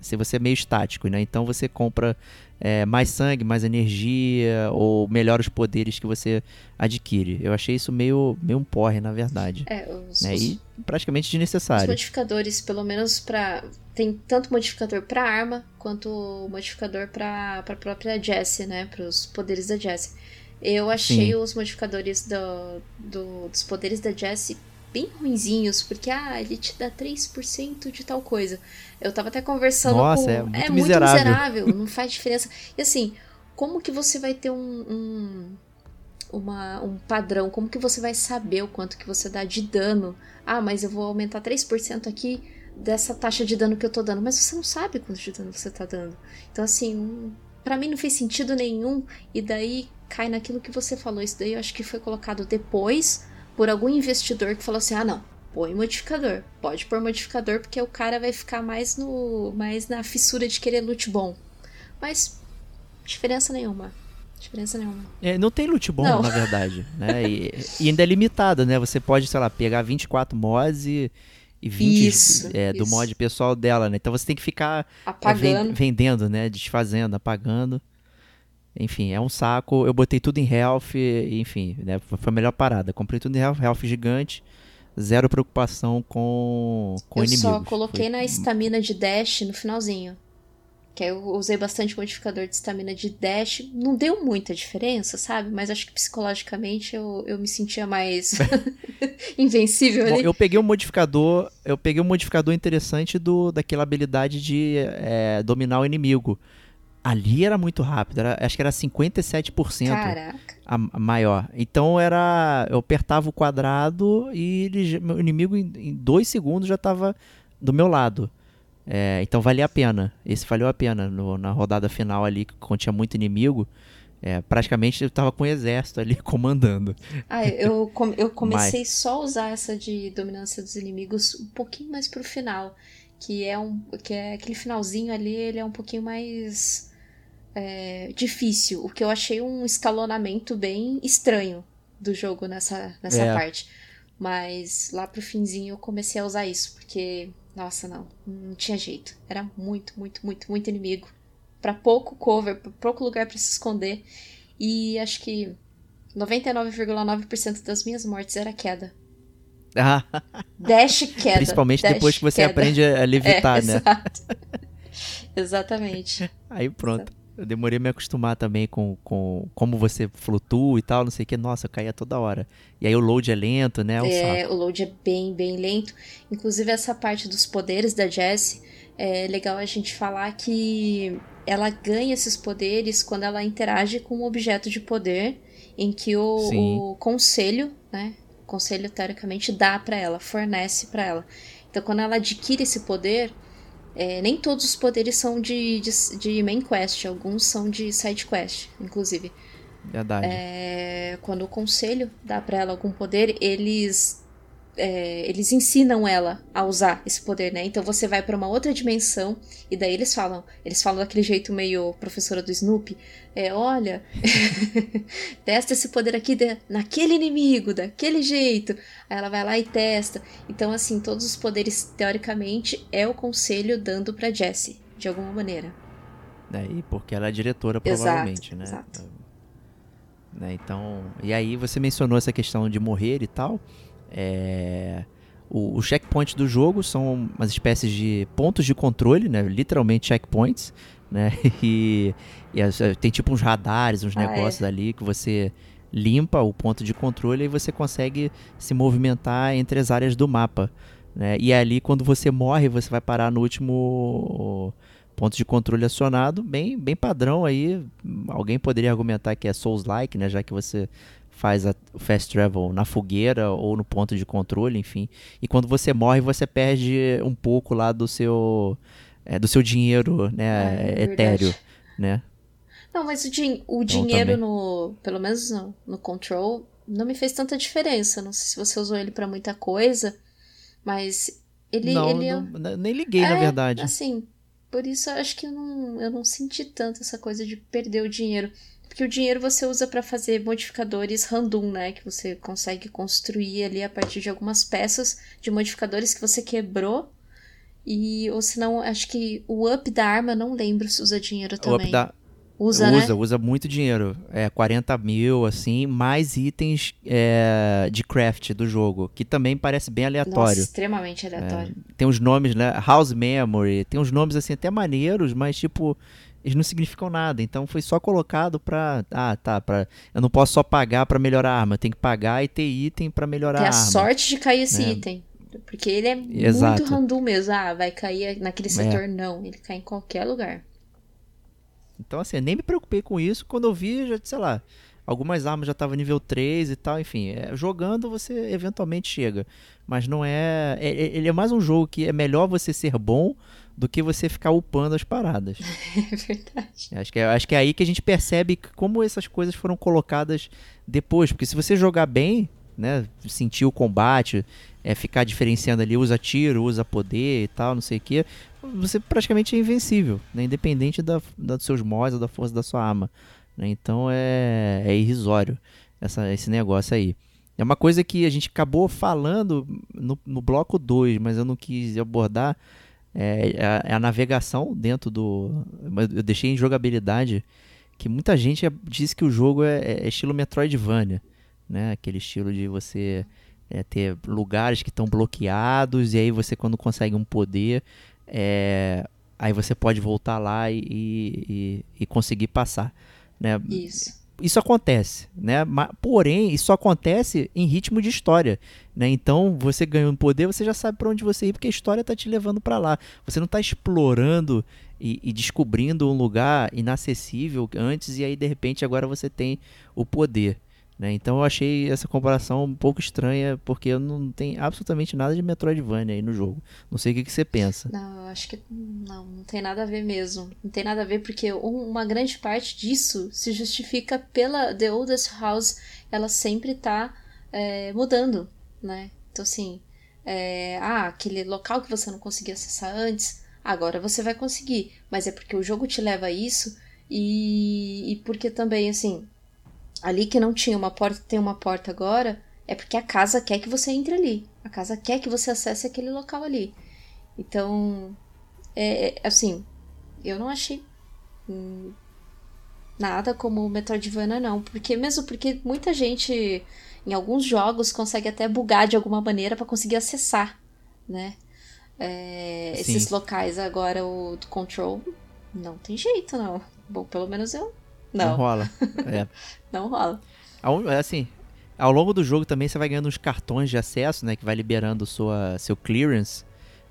se você é meio estático, né? Então você compra é, mais sangue, mais energia ou melhora os poderes que você adquire. Eu achei isso meio, meio um porre, na verdade. É, os, Né? os- E praticamente os desnecessário. modificadores, pelo menos pra. Tem tanto modificador pra arma quanto modificador pra, pra própria Jessie, né? Pros poderes da Jessie. Eu achei Sim. os modificadores do, do- dos poderes da Jessie bem ruinzinhos, porque ah, ele te dá 3% de tal coisa. Eu tava até conversando Nossa, com. é muito miserável. miserável, não faz diferença. E assim, como que você vai ter um. um uma, um padrão, como que você vai saber o quanto que você dá de dano? Ah, mas eu vou aumentar 3% aqui dessa taxa de dano que eu tô dando, mas você não sabe quanto de dano você tá dando. Então, assim, pra mim não fez sentido nenhum, e daí cai naquilo que você falou. Isso daí eu acho que foi colocado depois por algum investidor que falou assim: ah, não, põe modificador, pode pôr modificador, porque o cara vai ficar mais no mais na fissura de querer loot bom. Mas, diferença nenhuma. Diferença nenhuma. É, não tem loot bom, Não. na verdade. né? E, e ainda é limitado, né? Você pode, sei lá, pegar 24 mods e, e 20 Isso, é, do isso. mod pessoal dela, né? Então você tem que ficar é, Apagando. vendendo, né? Desfazendo, apagando. Enfim, é um saco. Eu botei tudo em health, enfim, né? Foi a melhor parada. Comprei tudo em health, health gigante. Zero preocupação com, com eu inimigos. só coloquei Foi- na estamina de dash no finalzinho. Que aí eu usei bastante modificador de estamina de dash. Não deu muita diferença, sabe? Mas acho que psicologicamente eu, eu me sentia mais (laughs) invencível Bom, ali. eu peguei um modificador, eu peguei um modificador interessante do daquela habilidade de é, dominar o inimigo. Ali era muito rápido, era- acho que era 57% Caraca. a, a maior. Então era, eu apertava o quadrado e ele, meu inimigo em, em dois segundos já estava do meu lado. É, então valia a pena. Esse valeu a pena no- na rodada final ali que continha muito inimigo. É, praticamente eu tava com o exército ali (laughs) comandando. Ah, eu, com- eu comecei só a usar essa de dominância dos inimigos um pouquinho mais pro final. Que é um. Que é aquele finalzinho ali, ele é um pouquinho mais é, difícil. O que eu achei um escalonamento bem estranho do jogo nessa, nessa É. parte. Mas lá pro finzinho eu comecei a usar isso, porque, nossa, não, não tinha jeito. Era muito, muito, muito, muito inimigo. Pra pouco cover, pra pouco lugar pra se esconder. E acho que 99,9% das minhas mortes era queda. Ah, (laughs) Dash queda. Principalmente dash, depois que você queda. aprende a levitar, (laughs) é, né? Exato. (laughs) Exatamente. Aí pronto. Eu demorei a me acostumar também com, com como você flutua e tal, não sei o que. Nossa, eu caía toda hora. E aí o load é lento, né? É um É, saco. o load é bem, bem lento. Inclusive, essa parte dos poderes da Jessie, é legal a gente falar que ela ganha esses poderes quando ela interage com um objeto de poder em que o, o conselho, né? O conselho, teoricamente, dá pra ela, fornece pra ela. Então, quando ela adquire esse poder, é, nem todos os poderes são de, de, de main quest, alguns são de side quest, inclusive. Verdade. É, quando o conselho dá pra ela algum poder, eles é, eles ensinam ela a usar esse poder, né? Então você vai pra uma outra dimensão e daí eles falam, eles falam daquele jeito meio professora do Snoopy, é, olha, (laughs) testa esse poder aqui de- naquele inimigo, daquele jeito. Aí ela vai lá e testa. Então assim, todos os poderes teoricamente é o conselho dando pra Jessie, de alguma maneira. É, e porque ela é diretora, Exato, provavelmente, né? exato. Né, Então, e aí você mencionou essa questão de morrer e tal. É, o, o checkpoint do jogo são umas espécies de pontos de controle, né? Literalmente checkpoints, né? (laughs) E, e as- tem tipo uns radares, uns Ah, é. negócios ali que você limpa o ponto de controle e você consegue se movimentar entre as áreas do mapa, né? E ali quando você morre, você vai parar no último ponto de controle acionado, bem, bem padrão aí. Alguém poderia argumentar que é Souls-like, né? Já que você faz a- o fast travel na fogueira ou no ponto de controle, enfim. E quando você morre, você perde um pouco lá do seu é, do seu dinheiro, né, É, é etéreo, verdade. né? Não, mas o, din o Então, dinheiro também. no. Pelo menos no, no Control, não me fez tanta diferença. Não sei se você usou ele pra muita coisa, mas ele. não, ele é- não- nem liguei, na É, verdade. Assim, por isso eu acho que eu não, eu não senti tanto essa coisa de perder o dinheiro. Porque o dinheiro você usa pra fazer modificadores random, né? Que você consegue construir ali a partir de algumas peças de modificadores que você quebrou. E, ou senão, acho que o up da arma, não lembro se usa dinheiro O também. up da- Usa, usa, né? usa muito dinheiro. É 40 mil, assim, mais itens é, de craft do jogo, que também parece bem Nossa, aleatório. extremamente aleatório. Tem uns nomes, né? House Memory, tem uns nomes assim até maneiros, mas tipo, eles não significam nada. Então foi só colocado pra. Ah, tá. Pra, eu não posso só pagar pra melhorar a arma, eu tenho que pagar e ter item pra melhorar Ter a a arma. sorte de cair esse É. item. Porque ele é Exato. muito random mesmo. Ah, vai cair naquele É. setor. Não, ele cai em qualquer lugar. Então, assim, eu nem me preocupei com isso. Quando eu vi, já, sei lá, algumas armas já estavam nível 3 e tal. Enfim, é, jogando você eventualmente chega. Mas não é, é- é- Ele é mais um jogo que é melhor você ser bom do que você ficar upando as paradas. (laughs) É verdade. Acho que, é, acho que é aí que a gente percebe como essas coisas foram colocadas depois. Porque se você jogar bem, né, sentir o combate, é, ficar diferenciando ali, usa tiro, usa poder e tal, não sei o que, você praticamente é invencível, né, independente da, da- dos seus mods ou da força da sua arma. né. então é, é irrisório essa, esse negócio aí. É uma coisa que a gente acabou falando no, no bloco 2, mas eu não quis abordar. É, a, é a navegação dentro do. Eu deixei em jogabilidade que muita gente é- diz que o jogo é, é estilo Metroidvania, né? Aquele estilo de você é, ter lugares que estão bloqueados e aí você quando consegue um poder, é, aí você pode voltar lá e, e, e conseguir passar, né? Isso. Isso acontece, né? Ma- Porém, isso acontece em ritmo de história, né? Então, você ganhando poder, você já sabe para onde você ir, porque a história tá te levando para lá. Você não tá explorando e, e descobrindo um lugar inacessível antes e aí de repente agora você tem o poder. Né? Então eu achei essa comparação um pouco estranha, porque não tem absolutamente nada de Metroidvania aí no jogo. Não sei o que, que você pensa. Não, eu acho que não, não tem nada a ver mesmo. Não tem nada a ver porque um- uma grande parte disso se justifica pela The Oldest House. Ela sempre tá é, mudando, né? Então, assim, é, ah, aquele local que você não conseguia acessar antes, agora você vai conseguir. Mas é porque o jogo te leva a isso e, e porque também, assim, ali que não tinha uma porta, tem uma porta agora, é porque a casa quer que você entre ali. A casa quer que você acesse aquele local ali. Então, é, é, assim, eu não achei hum, nada como o Metroidvania, não. Porque mesmo porque muita gente, em alguns jogos, consegue até bugar de alguma maneira para conseguir acessar, né? É, esses locais. Agora, o do Control, não tem jeito, não. Bom, pelo menos eu. Não, Não, rola. (laughs) É. não rola. É assim, ao longo do jogo também você vai ganhando uns cartões de acesso, né, que vai liberando sua, seu clearance,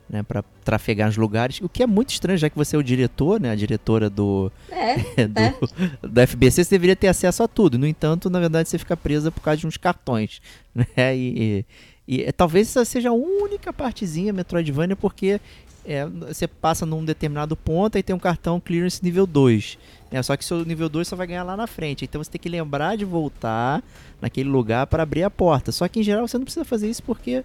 né, para trafegar nos lugares. O que é muito estranho, já que você é o diretor, né, a diretora do, É, (laughs) do, da FBC, você deveria ter acesso a tudo. No entanto, na verdade, você fica presa por causa de uns cartões, (laughs) né? E, e, e talvez essa seja a única partezinha Metroidvania, porque é, você passa num determinado ponto e tem um cartão clearance nível 2. Né? Só que seu nível 2 só vai ganhar lá na frente. Então você tem que lembrar de voltar naquele lugar para abrir a porta. Só que em geral você não precisa fazer isso porque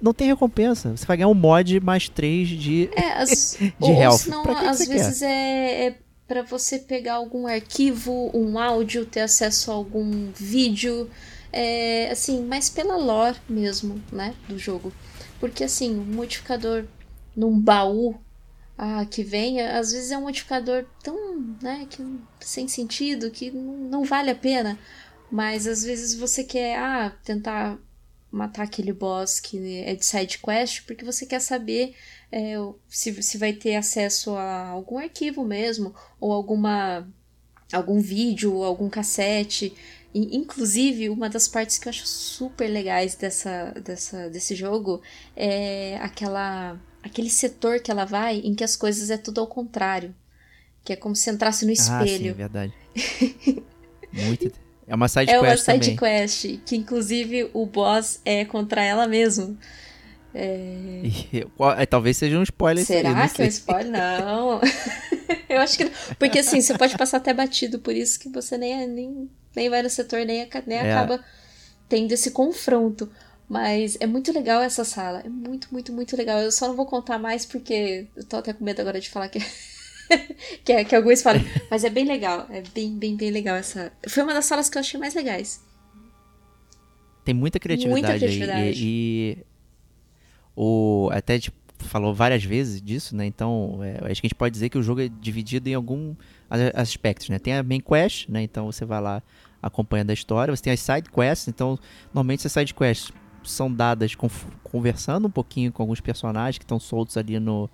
não tem recompensa. Você vai ganhar um mod mais 3 de. É, (laughs) as, De ou, health. senão, que que às você vezes é, é para você pegar algum arquivo, um áudio, ter acesso a algum vídeo, é, assim, mas pela lore mesmo, né, do jogo. Porque assim, um modificador num baú que vem, às vezes é um modificador tão, né, que sem sentido, que não, não vale a pena. Mas às vezes você quer, ah, tentar matar aquele boss que é de side quest, porque você quer saber é, se, se vai ter acesso a algum arquivo mesmo, ou alguma algum vídeo, algum cassete. E, inclusive, uma das partes que eu acho super legais dessa, dessa, desse jogo é aquela aquele setor que ela vai em que as coisas é tudo ao contrário. Que é como se entrasse no espelho. Ah, sim, verdade. (laughs) Muito. É uma side é quest. É uma side quest, que inclusive o boss é contra ela mesmo. É... E, é, talvez seja um spoiler. Será aí, que é um spoiler? Não. (laughs) eu acho que não. Porque assim, você pode passar até batido, por isso que você nem, é, nem, nem vai no setor, nem, nem é. acaba tendo esse confronto. Mas é muito legal essa sala. É muito, muito, muito legal. Eu só não vou contar mais porque eu tô até com medo agora de falar que. (laughs) que, é, que alguns falam. Mas é bem legal. É bem, bem, bem legal essa. Foi uma das salas que eu achei mais legais. Tem muita criatividade, muita criatividade. aí. E, e, o. Até a gente falou várias vezes disso, né? Então, é, acho que a gente pode dizer que o jogo é dividido em alguns aspectos, né? Tem a main quest, né? Então você vai lá acompanhando a história. Você tem as side quests, então normalmente essas side quests são dadas conversando um pouquinho com alguns personagens que estão soltos ali no,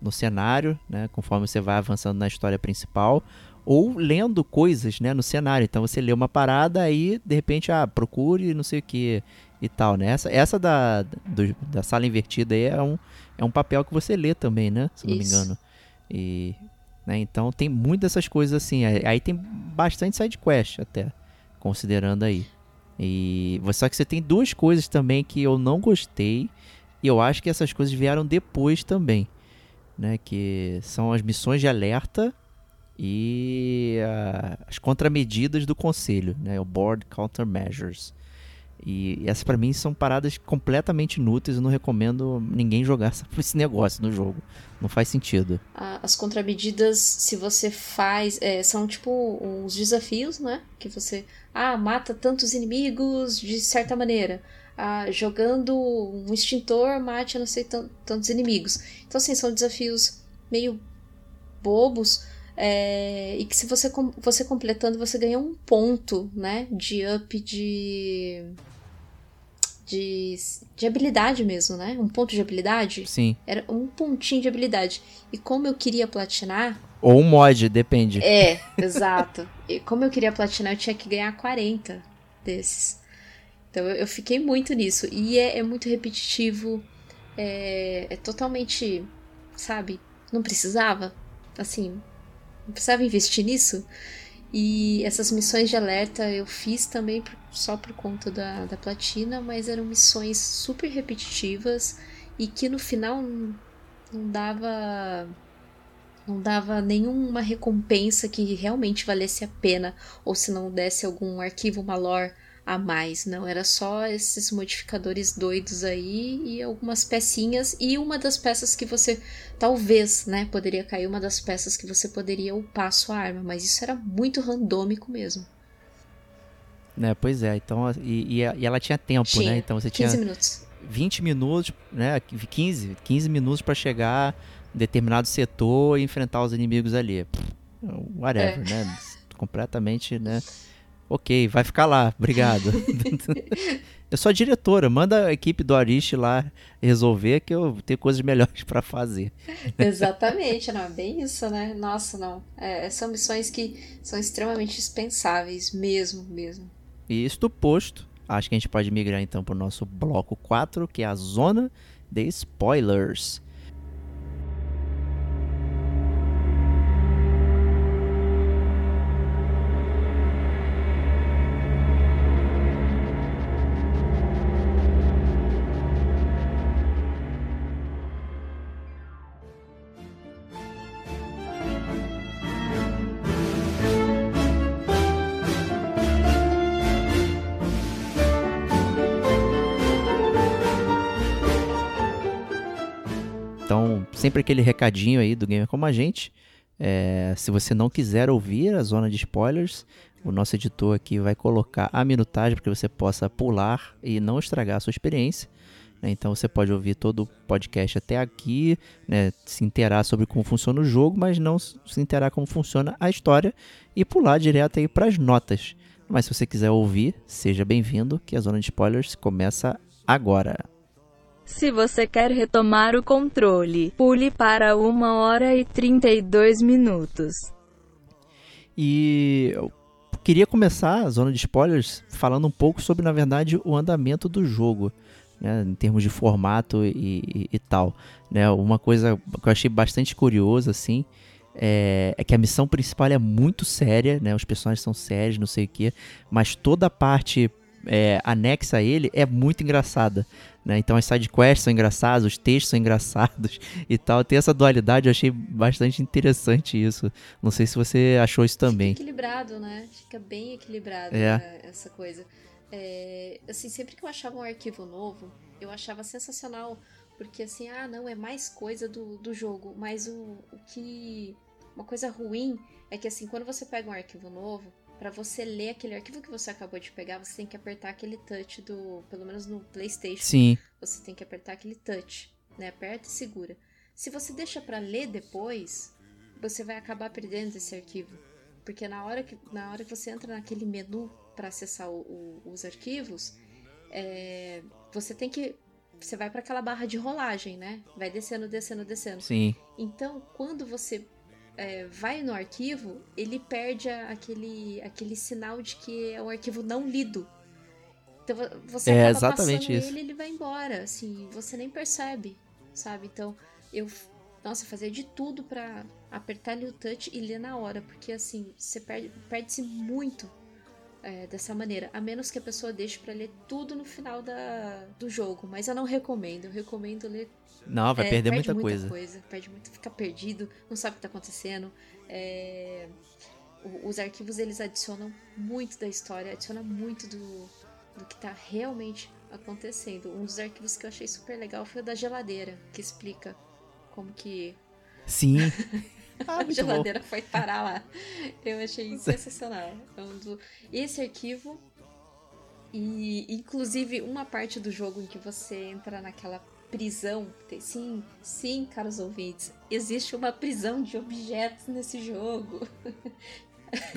no cenário, né, conforme você vai avançando na história principal, ou lendo coisas né, no cenário. Então você lê uma parada aí, de repente, ah, procure não sei o que e tal. Né? Essa, essa da, do, da sala invertida aí é um, é um papel que você lê também, né? Se não Isso. me engano. E, né, então tem muitas dessas coisas assim. Aí tem bastante side quest até, considerando aí. E só que você tem duas coisas também que eu não gostei. E eu acho que essas coisas vieram depois também. Né, que são as missões de alerta e uh, as contramedidas do conselho, né, o Board Countermeasures. E essas para mim são paradas completamente inúteis. Eu não recomendo ninguém jogar (laughs) esse negócio no jogo. Não faz sentido. As contramedidas, se você faz, é, são tipo uns desafios, né? Que você, ah, mata tantos inimigos de certa maneira. Ah, jogando um extintor, mate não sei tantos inimigos. Então, assim, são desafios meio bobos. É, e que se você, você completando, você ganha um ponto, né? De up de de, de habilidade mesmo, né? Um ponto de habilidade. Sim. Era um pontinho de habilidade. E como eu queria platinar. Ou um mod, depende. É, (laughs) exato. E como eu queria platinar, eu tinha que ganhar 40 desses. Então eu, eu fiquei muito nisso. E é, é muito repetitivo. É, é totalmente. Sabe? Não precisava. Assim. Não precisava investir nisso. E essas missões de alerta eu fiz também só por conta da, da platina, mas eram missões super repetitivas e que no final não, não dava não dava nenhuma recompensa que realmente valesse a pena ou se não desse algum arquivo malor a mais, não, era só esses modificadores doidos aí e algumas pecinhas e uma das peças que você talvez, né, poderia cair uma das peças que você poderia upar sua arma, mas isso era muito randômico mesmo. É, pois é, então e, e ela tinha tempo, né? tinha, né? Então você 15 tinha minutos. 20 minutos, né, 15, 15 minutos para chegar em determinado setor e enfrentar os inimigos ali. Whatever, é. né? (laughs) Completamente, né? Ok, vai ficar lá, obrigado. (laughs) eu sou a diretora, manda a equipe do Arish lá resolver que eu tenho coisas melhores para fazer. Exatamente, não, é bem isso, né? Nossa, não. É, são missões que são extremamente dispensáveis, mesmo, mesmo. E isto posto, acho que a gente pode migrar então para o nosso bloco 4, que é a zona de spoilers. Sempre aquele recadinho aí do Gamer Como a Gente. É, se você não quiser ouvir a zona de spoilers, o nosso editor aqui vai colocar a minutagem para que você possa pular e não estragar a sua experiência. Né? Então você pode ouvir todo o podcast até aqui, né? se inteirar sobre como funciona o jogo, mas não se inteirar como funciona a história e pular direto aí para as notas. Mas se você quiser ouvir, seja bem-vindo, que a zona de spoilers começa agora. Se você quer retomar o controle, pule para 1 hora e 32 minutos. E eu queria começar a zona de spoilers falando um pouco sobre, na verdade, o andamento do jogo. Né, em termos de formato e, e, e, tal. Né, uma coisa que eu achei bastante curiosa, assim, é, é, que a missão principal é muito séria, né, os personagens são sérios, não sei o que, mas toda a parte é, anexa a ele é muito engraçada. Né? Então as sidequests são engraçadas, os textos são engraçados (laughs) e tal. Tem essa dualidade, eu achei bastante interessante isso. Não sei se você achou isso também. Fica equilibrado, né? Fica bem equilibrado é. Né, essa coisa. É, assim, sempre que eu achava um arquivo novo, eu achava sensacional. Porque assim, ah, não, é mais coisa do, do jogo. Mas o, o que. Uma coisa ruim é que assim, quando você pega um arquivo novo, para você ler aquele arquivo que você acabou de pegar, você tem que apertar aquele touch do, pelo menos no PlayStation. Sim. Você tem que apertar aquele touch, né? Aperta e segura. Se você deixa para ler depois, você vai acabar perdendo esse arquivo, porque na hora que na hora que você entra naquele menu para acessar o, o, os arquivos, é, você tem que você vai para aquela barra de rolagem, né? Vai descendo, descendo, descendo. Sim. Então, quando você é, vai no arquivo, ele perde aquele, aquele sinal de que é um arquivo não lido. Então você é acaba passando isso. ele ele vai embora, assim, você nem percebe, sabe? Então eu, nossa, fazia de tudo para apertar ali o touch e ler na hora, porque assim, você perde, perde-se muito é, dessa maneira, a menos que a pessoa deixe para ler tudo no final da, do jogo. Mas eu não recomendo, eu recomendo ler. Não, vai é, perder perde muita, coisa. coisa. Perde muito, fica perdido, não sabe o que tá acontecendo. É, os arquivos eles adicionam muito da história, adicionam muito do, do que tá realmente acontecendo. Um dos arquivos que eu achei super legal foi o da geladeira, que explica como que. Sim. (laughs) Ah, a geladeira bom. foi parar lá. Eu achei sensacional. Esse arquivo e inclusive uma parte do jogo em que você entra naquela prisão. Sim, sim, caros ouvintes, existe uma prisão de objetos nesse jogo. (laughs)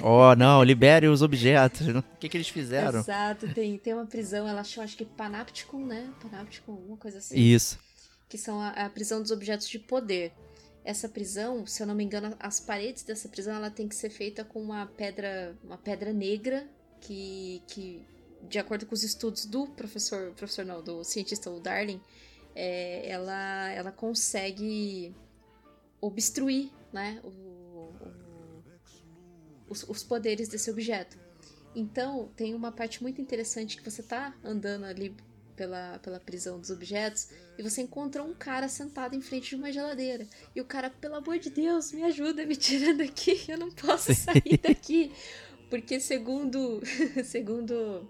Oh, não, libere os objetos. O que, que eles fizeram? Exato, tem, tem uma prisão, ela chama acho que Panopticon, né? Panopticon, alguma coisa assim. Isso. Que são a, a prisão dos objetos de poder essa prisão, se eu não me engano, as paredes dessa prisão ela tem que ser feita com uma pedra, uma pedra negra que, que de acordo com os estudos do professor, professor não, do cientista o Darling, é, ela, ela consegue obstruir, né, o, o, os, os poderes desse objeto. Então, tem uma parte muito interessante que você tá andando ali pela, pela prisão dos objetos e você encontra um cara sentado em frente de uma geladeira. E o cara, pelo amor de Deus, me ajuda, me tira daqui, (laughs) eu não posso sair daqui. Porque segundo, (laughs) segundo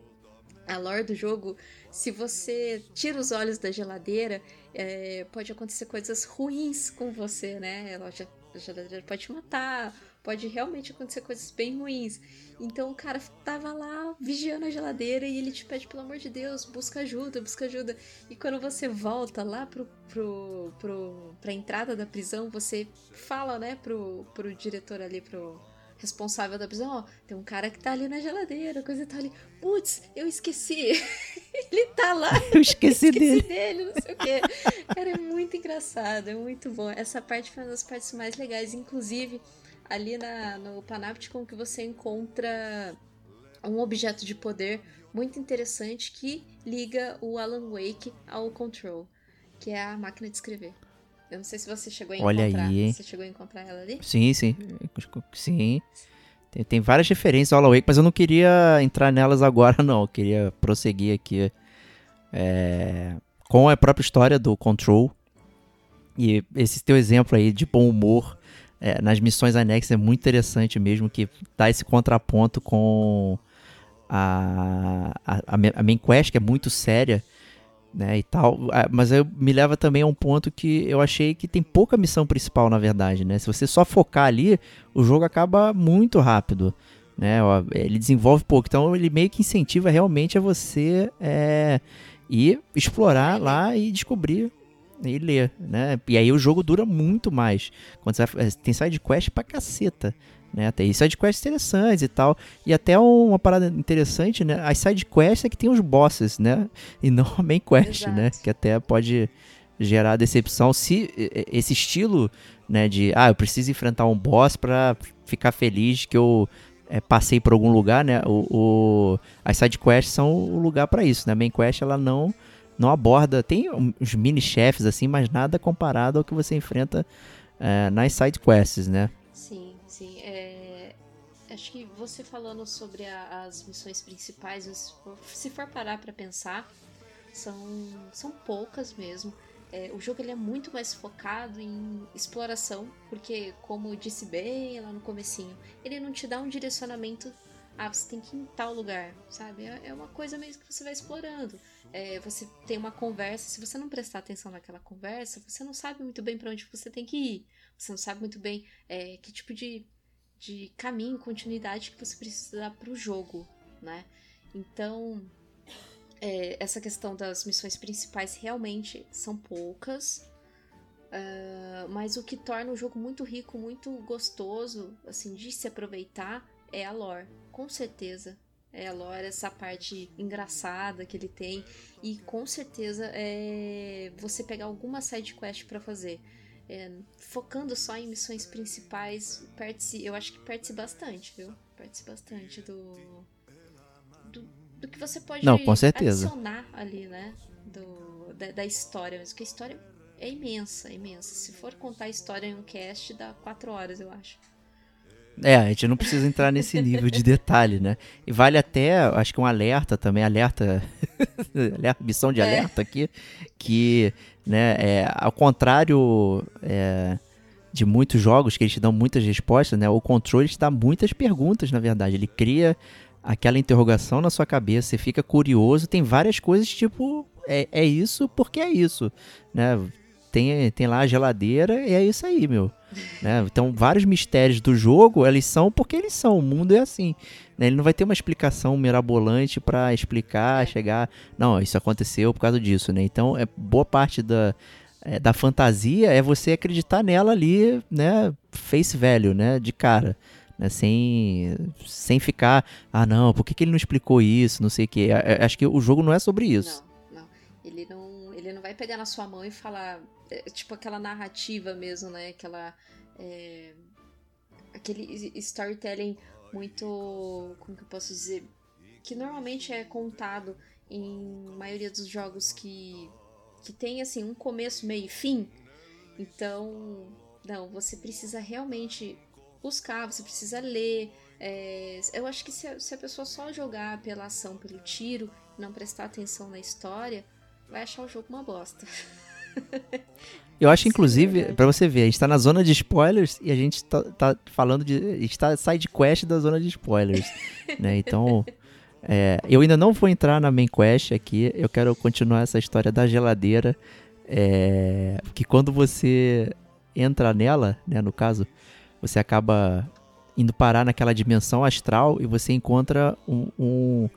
a lore do jogo, se você tira os olhos da geladeira, é, pode acontecer coisas ruins com você, né? A geladeira pode te matar, pode realmente acontecer coisas bem ruins. Então o cara tava lá vigiando a geladeira e ele te pede, pelo amor de Deus, busca ajuda, busca ajuda. E quando você volta lá pro, pro, pro, pra entrada da prisão, você fala, né, pro, pro diretor ali, pro responsável da prisão, ó, tem um cara que tá ali na geladeira, coisa tá ali. Putz, eu esqueci. (laughs) ele tá lá. (laughs) Eu esqueci, eu esqueci dele. dele. não sei o quê. Cara, é muito engraçado, é muito bom. Essa parte foi uma das partes mais legais, inclusive ali na, no Panopticon que você encontra um objeto de poder muito interessante que liga o Alan Wake ao Control, que é a máquina de escrever. Eu não sei se você chegou a Olha encontrar. Aí, você chegou a encontrar ela ali? Sim, sim. Sim. Tem, tem várias referências ao Alan Wake, mas eu não queria entrar nelas agora, (laughs) não. Eu queria prosseguir aqui é, com a própria história do Control. E esse teu exemplo aí de bom humor é, nas missões anexas é muito interessante mesmo que dá esse contraponto com a, a, a main quest, que é muito séria, né, e tal. Mas eu, me leva também a um ponto que eu achei que tem pouca missão principal, na verdade, né? Se você só focar ali, o jogo acaba muito rápido, né? Ele desenvolve pouco, então ele meio que incentiva realmente a você é, ir explorar lá e descobrir e ler, né? E aí o jogo dura muito mais. Quando você, tem side quest pra caceta. né? Tem sidequests interessantes e tal. E até uma parada interessante, né? As sidequests é que tem os bosses, né? E não a main quest, né? Que até pode gerar decepção se esse estilo, né, de ah, eu preciso enfrentar um boss para ficar feliz que eu é, passei por algum lugar, né? O, o as sidequests são o lugar para isso, né? A main quest ela não não aborda, tem uns mini chefes assim, mas nada comparado ao que você enfrenta é, nas sidequests, né? Sim, sim. É, acho que você falando sobre a, as missões principais, se for parar para pensar, são, são poucas mesmo. É, o jogo ele é muito mais focado em exploração, porque, como eu disse bem lá no comecinho, ele não te dá um direcionamento ah, você tem que ir em tal lugar, sabe? É, é uma coisa mesmo que você vai explorando. É, você tem uma conversa, se você não prestar atenção naquela conversa, você não sabe muito bem para onde você tem que ir. Você não sabe muito bem é, que tipo de, de caminho, continuidade que você precisa dar para o jogo, né? Então, é, essa questão das missões principais realmente são poucas, uh, mas o que torna o jogo muito rico, muito gostoso, assim, de se aproveitar é a lore, com certeza. É a lore, essa parte engraçada que ele tem. E com certeza é você pegar alguma side quest para fazer. É, focando só em missões principais, perde eu acho que perde-se bastante, viu? Perde-se bastante do, do do que você pode Não, com certeza. adicionar ali, né? Do, da, da história. Mas que a história é imensa, é imensa. Se for contar a história em um cast, dá quatro horas, eu acho. É, a gente não precisa entrar nesse nível de detalhe, né? E vale até, acho que um alerta também, alerta, (laughs) missão de é. alerta é. aqui, que, né, é, ao contrário é, de muitos jogos que eles te dão muitas respostas, né, o controle te dá muitas perguntas, na verdade. Ele cria aquela interrogação na sua cabeça, você fica curioso, tem várias coisas tipo, é, é isso porque é isso, né? Tem, tem lá a geladeira e é isso aí, meu. Né? Então, vários mistérios do jogo, eles são porque eles são, o mundo é assim. Né? Ele não vai ter uma explicação mirabolante para explicar, chegar, não, isso aconteceu por causa disso, né? Então, é boa parte da, é, da fantasia é você acreditar nela ali, né, face value, né, de cara né, sem, sem ficar, ah não, por que, que ele não explicou isso, não sei o que. Acho que o jogo não é sobre isso. Não, não. Ele não, ele não vai pegar na sua mão e falar, é, tipo aquela narrativa mesmo, né, aquela... É, aquele storytelling muito, como que eu posso dizer, que normalmente é contado em maioria dos jogos que, que tem, assim, um começo, meio e fim. Então, não, você precisa realmente buscar, você precisa ler. É, eu acho que se a, se a pessoa só jogar pela ação, pelo tiro, não prestar atenção na história, vai achar o jogo uma bosta. (laughs) Eu acho, inclusive, é para você ver, a gente tá na zona de spoilers e a gente tá, tá falando de. A gente tá side quest da zona de spoilers. (laughs) né? Então. É, eu ainda não vou entrar na main quest aqui. Eu quero continuar essa história da geladeira. É, que quando você entra nela, né, no caso, você acaba indo parar naquela dimensão astral e você encontra um, um,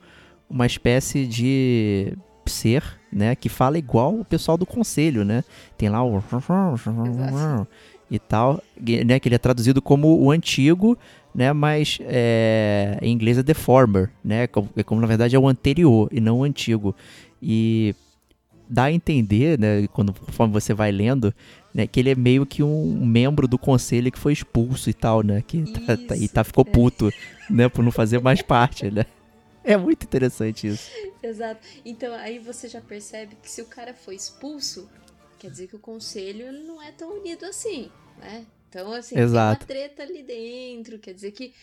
uma espécie de ser, né, que fala igual o pessoal do conselho, né? Tem lá o Exato. e tal, né, que ele é traduzido como o antigo, né, mas é, em inglês é the former, né, como, é como na verdade é o anterior e não o antigo. E dá a entender, né, quando conforme você vai lendo, né, que ele é meio que um membro do conselho que foi expulso e tal, né? Que tá, tá, e tá, ficou puto, né, por não fazer mais parte, né? É muito interessante isso. Exato. Então aí você já percebe que se o cara foi expulso, quer dizer que o conselho não é tão unido assim, né? Então, assim, Exato. tem uma treta ali dentro, quer dizer que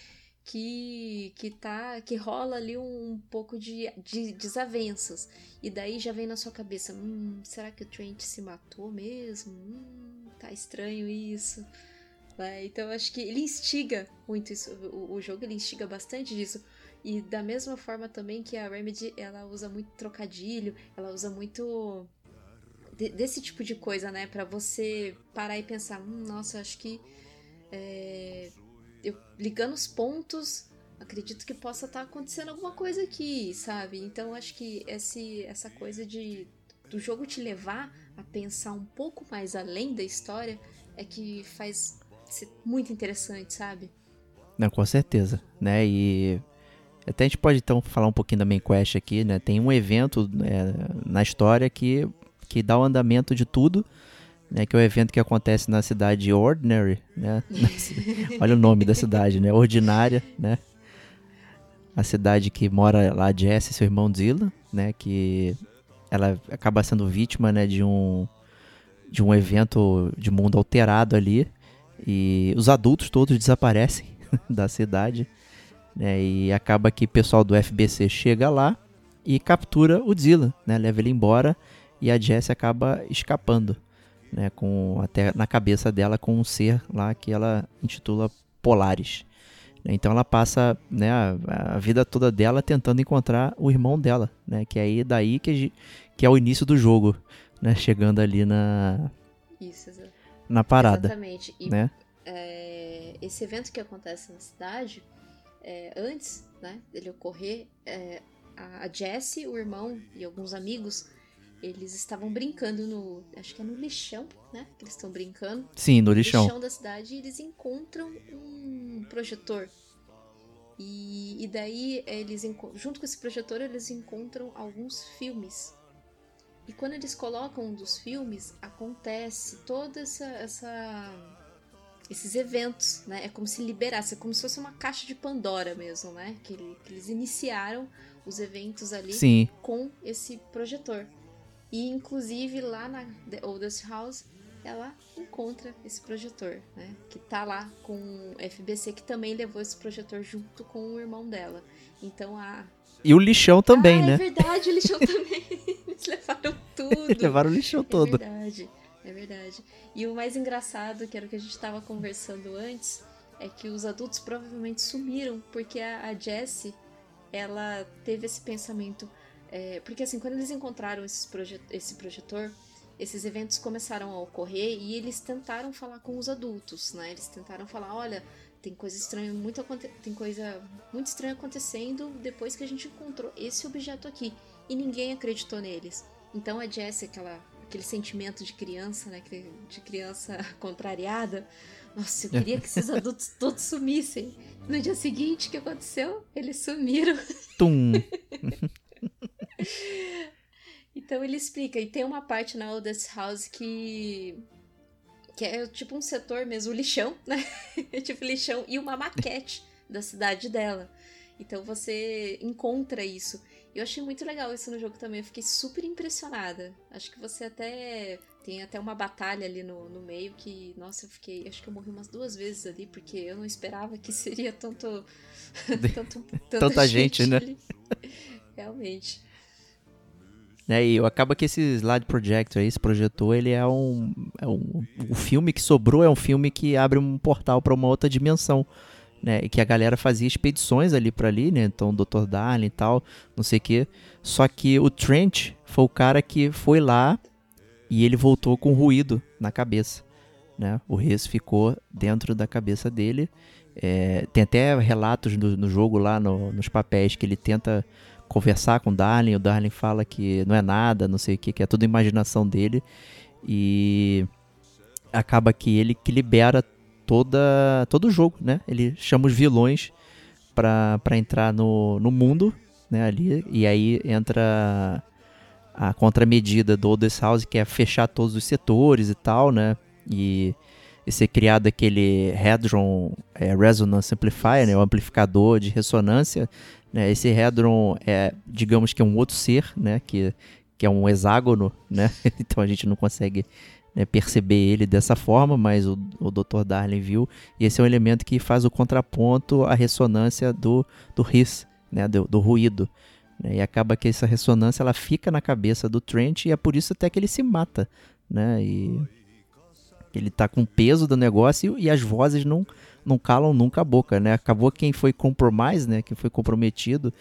que que tá que rola ali um, um pouco de, de, desavenças e daí já vem na sua cabeça hum, será que o Trent se matou mesmo hum, tá estranho isso é, então acho que ele instiga muito isso o, o, jogo ele instiga bastante disso e da mesma forma também que a Remedy ela usa muito trocadilho ela usa muito de, desse tipo de coisa né para você parar e pensar hum, nossa acho que é, eu ligando os pontos, acredito que possa estar tá acontecendo alguma coisa aqui, sabe? Então acho que esse, essa coisa de do jogo te levar a pensar um pouco mais além da história é que faz ser muito interessante, sabe? Não, com certeza, né? E até a gente pode então falar um pouquinho da main quest aqui, né? Tem um evento é, na história que, que dá o andamento de tudo, né? Que é o evento que acontece na cidade Ordinary, né? (laughs) Olha o nome da cidade, né? Ordinária, né? A cidade que mora lá Jess e seu irmão Zilla, né? Que ela acaba sendo vítima, né? De um de um evento de mundo alterado ali e os adultos todos desaparecem (laughs) da cidade né? E acaba que o pessoal do FBC chega lá e captura o Zilla, né? Leva ele embora e a Jess acaba escapando, né? Com até na cabeça dela com um ser lá que ela intitula Polaris. Então ela passa né, a, a, vida toda dela tentando encontrar o irmão dela, né? Que é aí daí que, que é o início do jogo, né? Chegando ali na Isso, na parada. Exatamente. E né? é, esse evento que acontece na cidade é, antes né, dele ocorrer, é, a, Jessie, o irmão e alguns amigos, eles estavam brincando no. Acho que é no lixão, né? Que eles estão brincando. Sim, no lixão. No lixão da cidade e eles encontram um projetor. E, e daí, eles junto com esse projetor, eles encontram alguns filmes. E quando eles colocam um dos filmes, acontece toda essa, essa esses eventos, né? É como se liberasse, é como se fosse uma caixa de Pandora mesmo, né? Que, que eles iniciaram os eventos ali Sim. com esse projetor. E inclusive lá na The Oldest House, ela encontra esse projetor, né? Que tá lá com o FBC, que também levou esse projetor junto com o irmão dela. Então a. E o lixão também, ah, né? É verdade, o lixão (laughs) também. Eles levaram tudo. levaram o lixão é todo. É verdade. É verdade. E o mais engraçado, que era o que a gente estava conversando antes, é que os adultos provavelmente sumiram, porque a, a Jessie, ela teve esse pensamento. É, porque assim, quando eles encontraram esse projetor, esses eventos começaram a ocorrer e eles tentaram falar com os adultos, né? Eles tentaram falar, olha, tem coisa estranha, muito tem coisa muito estranha acontecendo depois que a gente encontrou esse objeto aqui e ninguém acreditou neles. Então a Jessie, aquela aquele sentimento de criança, né? De criança (laughs) contrariada. Nossa, eu queria que esses adultos (laughs) todos sumissem. No dia seguinte, o que aconteceu? Eles sumiram. Tum. (laughs) então ele explica. E tem uma parte na Oldest House que. Que é tipo um setor mesmo, o lixão, né? tipo lixão e uma maquete da cidade dela. Então você encontra isso. Eu achei muito legal isso no jogo também, eu fiquei super impressionada. Acho que você até. Tem até uma batalha ali no, no meio que, nossa, eu fiquei. Acho que eu morri umas duas vezes ali, porque eu não esperava que (laughs) seria tanto. tanto tanta, tanta gente, gente né? Ali. (laughs) Realmente. É, e acaba que esse Slide Projector, esse projetor, ele é um, é um. O filme que sobrou é um filme que abre um portal para uma outra dimensão né? E que a galera fazia expedições ali para ali, né? Então, o Dr. Darling e tal, não sei o quê. Só que o Trent foi o cara que foi lá e ele voltou com ruído na cabeça, né? O Reis ficou dentro da cabeça dele. É, tem até relatos no, no jogo lá, no, nos papéis, que ele tenta conversar com o Darling. O Darling fala que não é nada, não sei o que, que é tudo imaginação dele. E acaba que ele que libera toda todo o jogo, né? Ele chama os vilões para entrar no, no mundo, né, ali, e aí entra a contramedida do Oldest House, que é fechar todos os setores e tal, né? E, e ser criado aquele Hadron é, Resonance Amplifier, né, o amplificador de ressonância. Né? Esse Hadron é, digamos que é um outro ser, né, que, que é um hexágono, né? (laughs) então a gente não consegue né, perceber ele dessa forma, mas o, o Dr. Darling viu, e esse é um elemento que faz o contraponto à ressonância do, do RIS, né, do, do ruído. Né, e acaba que essa ressonância ela fica na cabeça do Trent e é por isso até que ele se mata. Né, e ele tá com peso do negócio e, e as vozes não não calam nunca a boca, né? Acabou quem foi compromise, né? Quem foi comprometido,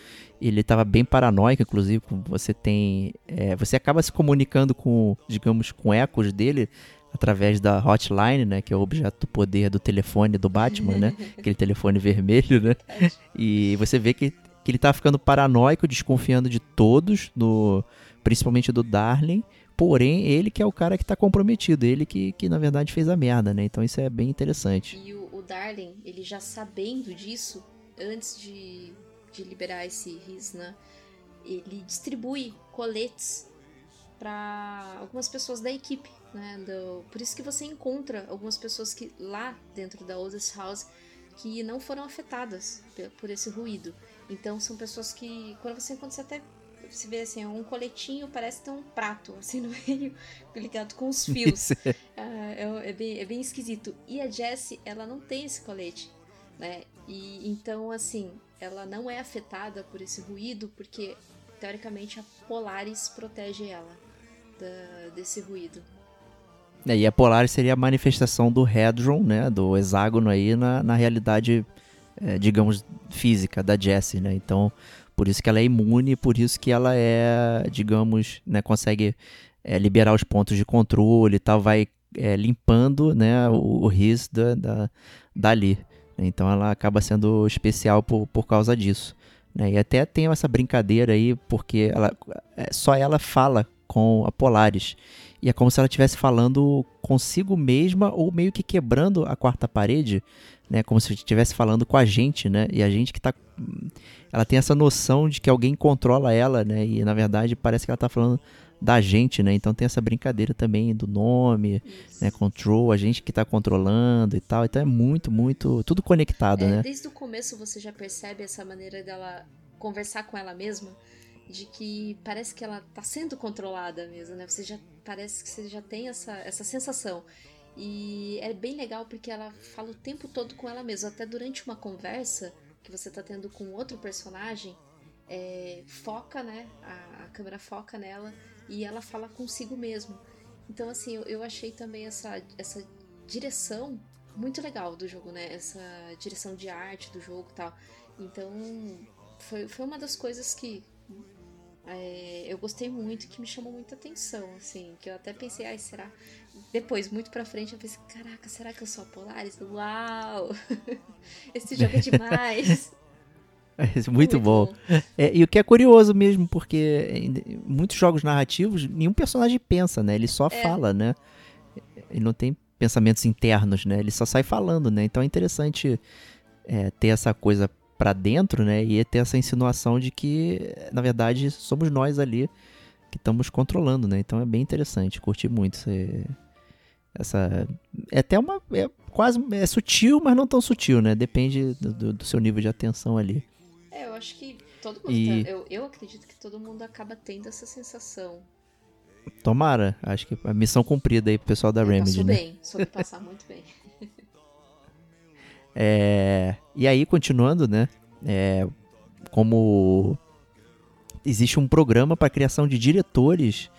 ele estava bem paranoico, inclusive, você tem, é, você acaba se comunicando com, digamos, com ecos dele através da hotline, né? Que é o objeto do poder do telefone do Batman, né? (laughs) Aquele telefone vermelho, né? E você vê que, que ele tá ficando paranoico, desconfiando de todos, do, principalmente do Darling. Porém, ele que é o cara que está comprometido, ele que, que na verdade fez a merda, né? Então isso é bem interessante. E o Darling, ele já sabendo disso, antes de, de liberar esse RIS, né? Ele distribui coletes para algumas pessoas da equipe, né? Do, por isso que você encontra algumas pessoas que lá dentro da Oldest House que não foram afetadas por esse ruído. Então são pessoas que quando você encontra você até se vê assim, um coletinho parece ter um prato assim no (laughs) meio ligado com os fios. Ah, é, é, bem, é bem esquisito. E a Jessie, ela não tem esse colete, né? E então assim, ela não é afetada por esse ruído porque teoricamente a Polaris protege ela da, desse ruído. É, e a Polaris seria a manifestação do Hedron, né, do hexágono aí na, na realidade, é, digamos, física da Jessie, né? Então, por isso que ela é imune, por isso que ela é, digamos, né, consegue é, liberar os pontos de controle e tal, vai é, limpando né, o, o RIS da, da, dali. Então ela acaba sendo especial por, por causa disso. Né? E até tem essa brincadeira aí, porque ela, é, só ela fala com a Polaris. E é como se ela estivesse falando consigo mesma ou meio que quebrando a quarta parede, né? Como se estivesse falando com a gente, né? E a gente que tá ela tem essa noção de que alguém controla ela, né? E na verdade parece que ela tá falando da gente, né? Então tem essa brincadeira também do nome, Isso. né? Control, a gente que tá controlando e tal. Então é muito, muito, tudo conectado, é, né? Desde o começo você já percebe essa maneira dela conversar com ela mesma de que parece que ela está sendo controlada mesmo, né? Você já parece que você já tem essa, essa sensação. E é bem legal porque ela fala o tempo todo com ela mesma, até durante uma conversa que você está tendo com outro personagem, é, foca, né? A, a, câmera foca nela e ela fala consigo mesmo. Então, assim, eu, eu achei também essa, essa direção muito legal do jogo, né? Essa direção de arte do jogo e tal. Então, foi, foi uma das coisas que, é, eu gostei muito, que me chamou muita atenção, assim, que eu até pensei, ai, será? Depois, muito pra frente, eu pensei, caraca, será que eu sou a Polaris? Uau! (laughs) Esse jogo é demais! (laughs) É muito, muito, bom. bom. É, e o que é curioso mesmo, porque em muitos jogos narrativos, nenhum personagem pensa, né? Ele só é. fala, né? Ele não tem pensamentos internos, né? Ele só sai falando, né? Então é interessante é, ter essa coisa para dentro, né? E ter essa insinuação de que, na verdade, somos nós ali que estamos controlando, né? Então é bem interessante, curti muito esse, essa é até uma é quase é sutil, mas não tão sutil, né? Depende do, do seu nível de atenção ali. É, eu acho que todo mundo e... tá, eu, eu acredito que todo mundo acaba tendo essa sensação. Tomara, acho que a missão cumprida aí pro pessoal da Remedy, passou né? bem, soube passar muito bem. (laughs) É, e aí, continuando, né? É, como existe um programa para criação de diretores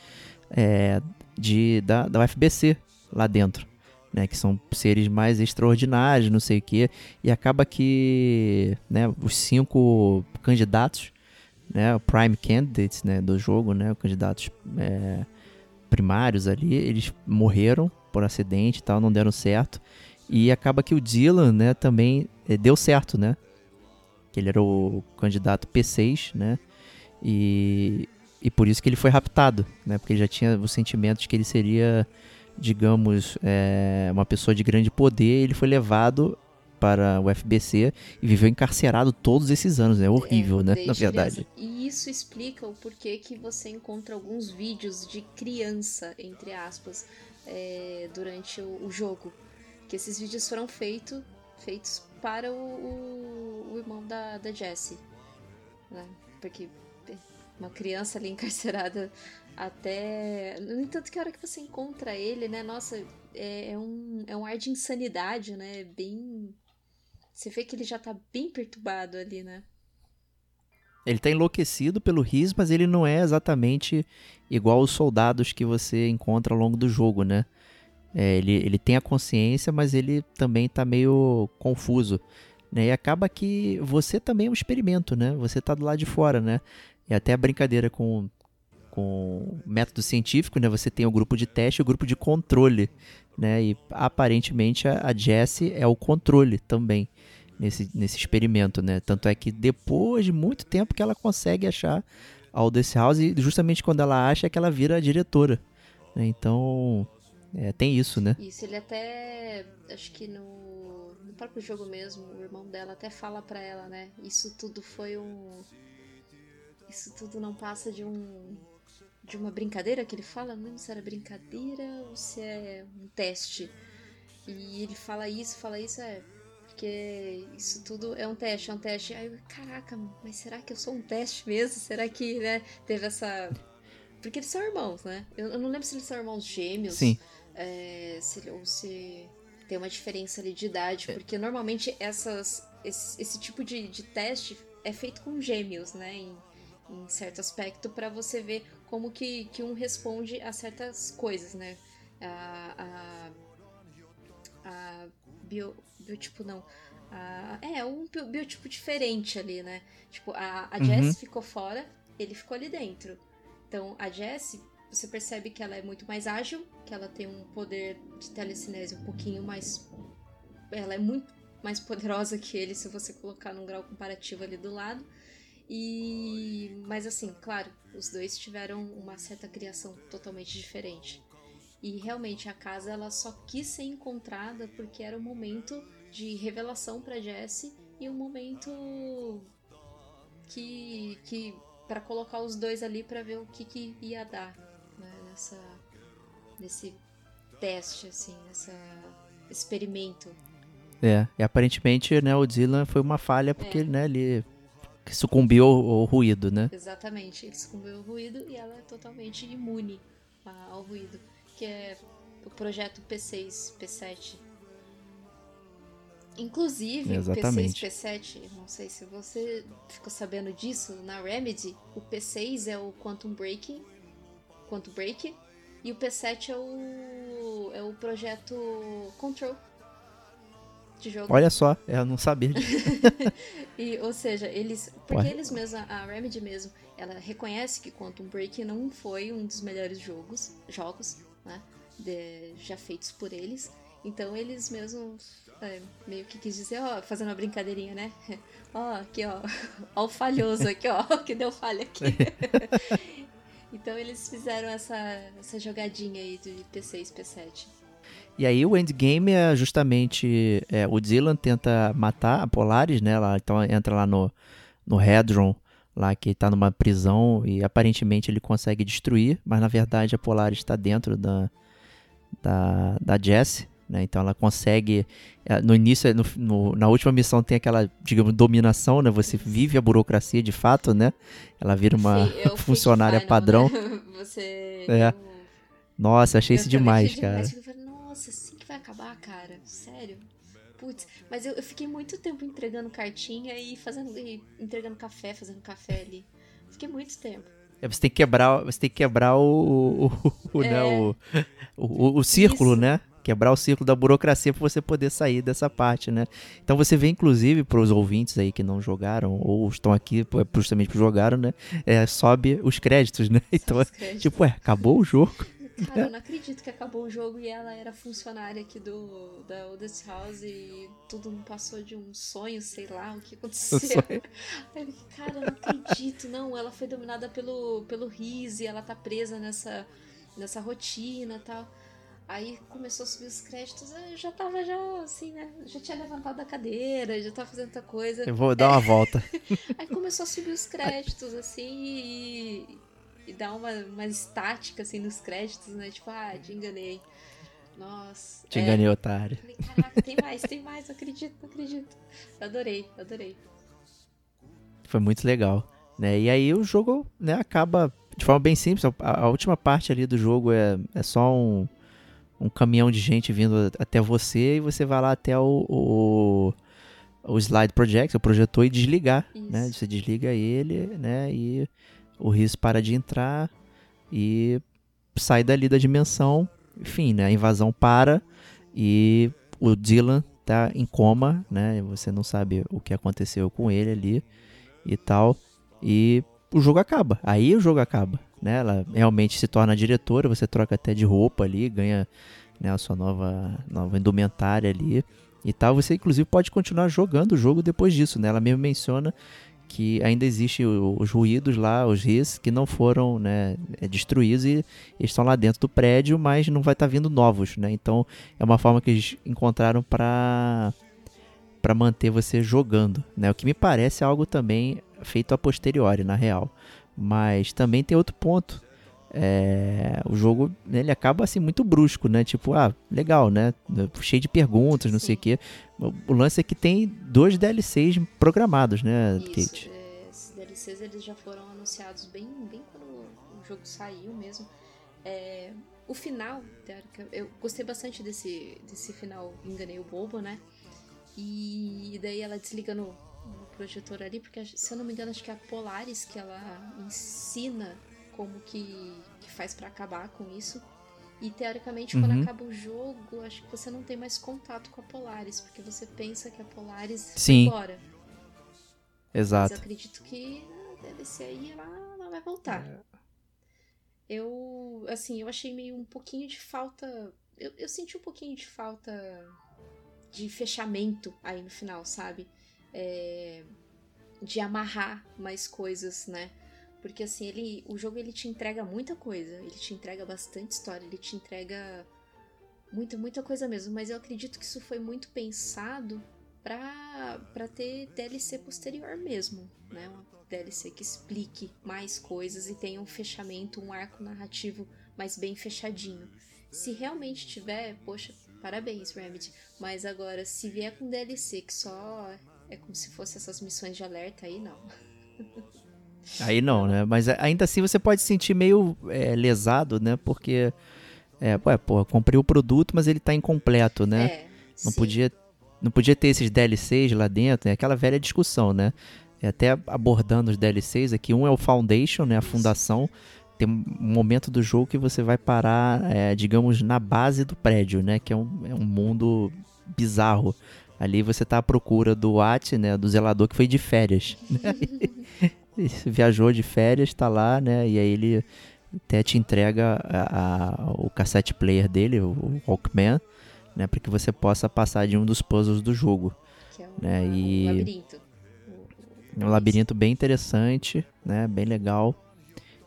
é, de, da, da UFBC lá dentro, né? Que são seres mais extraordinários, não sei o quê. E acaba que né, os cinco candidatos, né? Prime candidates né, do jogo, né? Candidatos é, primários ali, eles morreram por acidente e tal, não deram certo. E acaba que o Dylan, né, também eh, deu certo, né? Que ele era o candidato P6, né? E, e por isso que ele foi raptado, né? Porque ele já tinha o sentimento de que ele seria, digamos, é, uma pessoa de grande poder. ele foi levado para o FBC e viveu encarcerado todos esses anos, né? Horrível, é, né? Na verdade. E isso explica o porquê que você encontra alguns vídeos de criança, entre aspas, é, durante o, o jogo que esses vídeos foram feito, feitos para o, o, o irmão da, da Jessie. Né? Porque uma criança ali encarcerada até. No entanto, que a hora que você encontra ele, né? Nossa, é, é, um, é um ar de insanidade, né? Bem. Você vê que ele já tá bem perturbado ali, né? Ele tá enlouquecido pelo RIS, mas ele não é exatamente igual os soldados que você encontra ao longo do jogo, né? É, ele, ele tem a consciência, mas ele também está meio confuso. Né? E acaba que você também é um experimento, né? Você está do lado de fora, né? E até a brincadeira com, com método científico, né? Você tem o grupo de teste e o grupo de controle, né? E aparentemente a, a Jessie é o controle também nesse, nesse experimento, né? Tanto é que depois de muito tempo que ela consegue achar a Aldous House e justamente quando ela acha é que ela vira a diretora. Né? Então É, tem isso, né? Isso, ele até. Acho que no, no próprio jogo mesmo, o irmão dela até fala pra ela, né? Isso tudo foi um. Isso tudo não passa de um. De uma brincadeira que ele fala, não lembro se era brincadeira ou se é um teste. E ele fala isso, fala isso, é. Porque isso tudo é um teste, é um teste. Aí eu, caraca, mas será que eu sou um teste mesmo? Será que, né, teve essa. Porque eles são irmãos, né? Eu, eu não lembro se eles são irmãos gêmeos. Sim. É, se, ou se tem uma diferença ali de idade. Porque normalmente essas, esse, esse tipo de, de teste é feito com gêmeos, né? Em, em certo aspecto, para você ver como que, que um responde a certas coisas, né? A, a, a bio, biotipo não. A, é, um biotipo diferente ali, né? Tipo, a, a Jess Uhum. ficou fora, ele ficou ali dentro. Então, a Jess, você percebe que ela é muito mais ágil, que ela tem um poder de telecinese um pouquinho mais. Ela é muito mais poderosa que ele se você colocar num grau comparativo ali do lado. E. Mas assim, claro, os dois tiveram uma certa criação totalmente diferente. E realmente a casa ela só quis ser encontrada porque era um momento de revelação para Jessie e um momento que que para colocar os dois ali para ver o que, que ia dar nessa nesse teste assim, nessa experimento. É, e aparentemente, né, o Dylan foi uma falha porque, né, ele sucumbiu ao, ruído, né? Exatamente, ele sucumbiu ao ruído e ela é totalmente imune ao ruído, que é o projeto P6, P7. Inclusive, Exatamente. o P6, P7, não sei se você ficou sabendo disso, na Remedy, o P6 é o Quantum Break, Quantum Break, e o P7 é o, é o projeto Control de jogo. Olha só, eu não sabia disso. (laughs) E, ou seja, eles. Porque Ué. eles mesmos, a Remedy mesmo, ela reconhece que Quantum Break não foi um dos melhores jogos, jogos né, de- já feitos por eles. Então eles mesmos é, meio que quis dizer, ó, fazendo uma brincadeirinha, né? (laughs) Ó, aqui, ó, (laughs) ó o falhoso aqui, ó, que deu falha aqui. Então eles fizeram essa, essa jogadinha aí de P6, P7. E aí o endgame é justamente é, o Dylan tenta matar a Polaris, né? Ela, então entra lá no, no Hedron, lá que tá numa prisão e aparentemente ele consegue destruir, mas na verdade a Polaris está dentro da, da, da Jessie, né? Então ela consegue, é, no início, no, no- na última missão tem aquela, digamos, dominação, né? Você vive a burocracia de fato, né? Ela vira uma (laughs) fake funcionária final, padrão. né? (laughs) Você. É. eu- Nossa, achei Eu isso demais, achei cara. Eu falei, nossa, assim que vai acabar, cara? Sério? Putz, mas eu, eu fiquei muito tempo entregando cartinha e fazendo. E entregando café, fazendo café ali. Fiquei muito tempo. É, você tem que quebrar, você tem que quebrar o, o, o, né, É. o, o, o círculo, Isso. né? Quebrar o círculo da burocracia para você poder sair dessa parte, né? Então você vê, inclusive, para os ouvintes aí que não jogaram ou estão aqui pô, justamente porque jogaram, né? É, sobe os créditos, né? Então, Os créditos. tipo, ué, acabou o jogo. Cara, eu não acredito que acabou o jogo e ela era funcionária aqui do da Odyssey House e tudo passou de um sonho, sei lá o que aconteceu. sonho. (laughs) Aí eu fiquei, cara, eu não acredito, não. Ela foi dominada pelo, pelo Riz e ela tá presa nessa, nessa rotina e tal. Aí começou a subir os créditos, eu já tava já assim, né? Já tinha levantado da cadeira, já tava fazendo outra coisa. Eu vou dar uma volta. (laughs) Aí começou a subir os créditos, assim, e, e dar uma, uma estática, assim, nos créditos, né? Tipo, ah, te enganei. Nossa. Te é. enganei, otário. Falei, caraca, tem mais, tem mais, não acredito, não acredito. Adorei, adorei. Foi muito legal, né? E aí o jogo, né, acaba de forma bem simples. A, a última parte ali do jogo é, é só um, um caminhão de gente vindo até você e você vai lá até o, o, o Slide Project, o projetor, e desligar, né? Isso. Você desliga ele, né? E o Riz para de entrar e sai dali da dimensão. Enfim, né? A invasão para e o Dylan tá em coma, né? Você não sabe o que aconteceu com ele ali e tal. E o jogo acaba. Aí o jogo acaba, né? Ela realmente se torna diretora, você troca até de roupa ali, ganha né, a sua nova, nova indumentária ali e tal. Você inclusive pode continuar jogando o jogo depois disso, né? Ela mesmo menciona que ainda existem os ruídos lá, os RIS, que não foram né, é, destruídos e estão lá dentro do prédio, mas não vai estar tá vindo novos, né? Então é uma forma que eles encontraram para para manter você jogando, né? O que me parece algo também feito a posteriori, na real. Mas também tem outro ponto. É, o jogo né, ele acaba assim muito brusco, né? Tipo, ah, legal, né? Cheio de perguntas, não Sim. sei o quê. O lance é que tem dois DLCs programados, né, Isso, Kate? É, esses DLCs eles já foram anunciados bem, bem quando o jogo saiu mesmo. É, o final, eu gostei bastante desse, desse final, enganei o bobo, né? E daí ela desliga no, projetor ali, porque se eu não me engano, acho que é a Polaris que ela ensina como que, que faz para acabar com isso. E teoricamente, uhum. quando acaba o jogo, acho que você não tem mais contato com a Polaris, porque você pensa que a Polaris Sim. foi embora. Exato. Mas eu acredito que a DLC aí ela, ela vai voltar. É. Eu, assim, eu achei meio um pouquinho de falta. Eu, eu senti um pouquinho de falta de fechamento aí no final, sabe? É, de amarrar mais coisas, né? Porque assim, ele, o jogo ele te entrega muita coisa, ele te entrega bastante história, ele te entrega muita, muita coisa mesmo, mas eu acredito que isso foi muito pensado pra, ter DLC posterior mesmo, né? Uma DLC que explique mais coisas e tenha um fechamento, um arco narrativo mais bem fechadinho. Se realmente tiver, poxa, parabéns, Remedy. Mas agora, se vier com DLC que só é como se fosse essas missões de alerta, aí não. Aí não, né? Mas ainda assim você pode se sentir meio é, lesado, né? Porque, é, ué, pô, comprei o produto, mas ele tá incompleto, né? É, não podia não podia ter esses DLCs lá dentro, né? Aquela velha discussão, né? Até abordando os DLCs aqui, um é o Foundation, né? A fundação, tem um momento do jogo que você vai parar, é, digamos, na base do prédio, né? Que é um, é um mundo bizarro. Ali você está à procura do At, né? Do zelador que foi de férias. (laughs) Viajou de férias, está lá, né? E aí ele até te entrega a, a, o cassette player dele, o Walkman, né? Para que você possa passar de um dos puzzles do jogo. Que é um, né? e... um labirinto. Um labirinto bem interessante, né? Bem legal.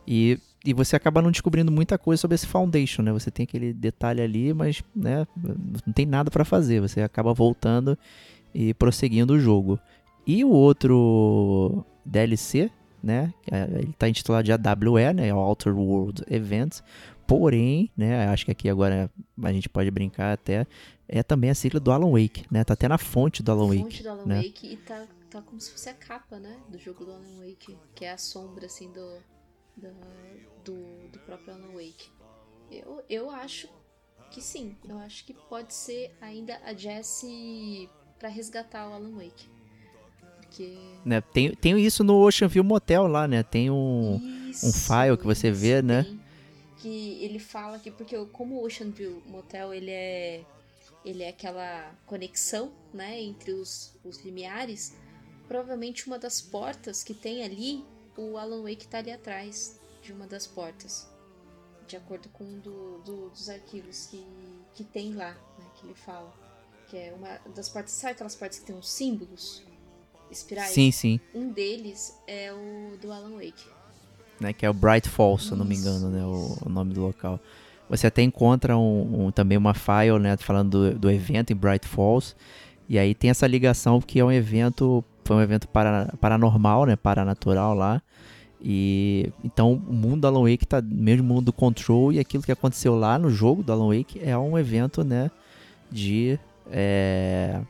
E e você acaba não descobrindo muita coisa sobre esse Foundation, né? Você tem aquele detalhe ali, mas né, não tem nada para fazer. Você acaba voltando e prosseguindo o jogo. E o outro DLC, né? É, ele está intitulado de AWE, né? Outer World Events. Porém, né? Acho que aqui agora a gente pode brincar até. É também a sigla do Alan Wake, né? Tá até na fonte do Alan Wake. Fonte do Alan né? Wake e tá, tá como se fosse a capa, né? Do jogo do Alan Wake. Que é a sombra, assim, do, do, do, do próprio Alan Wake. Eu, eu acho que sim. Eu acho que pode ser ainda a Jessie para resgatar o Alan Wake. Porque... Né, tem, tem isso no Ocean View Motel lá, né? Tem um, isso, um file que você vê, né? Que ele fala que porque como o Ocean View Motel ele é ele é aquela conexão, né, entre os, os limiares, provavelmente uma das portas que tem ali, o Alan Wake tá ali atrás de uma das portas, de acordo com um do, do, dos arquivos que, que tem lá, né, que ele fala. Que é uma das portas, sabe aquelas portas que tem uns símbolos? Espirais? Sim, sim. Um deles é o do Alan Wake. Né, que é o Bright Falls, se eu não me engano, né, o, o, nome do local. Você até encontra um, um, também uma file, né, falando do, do evento em Bright Falls, e aí tem essa ligação que é um evento, foi um evento para, paranormal, né, paranatural lá, e então o mundo do Alan Wake tá mesmo mundo do Control e aquilo que aconteceu lá no jogo do Alan Wake é um evento, né, de, é,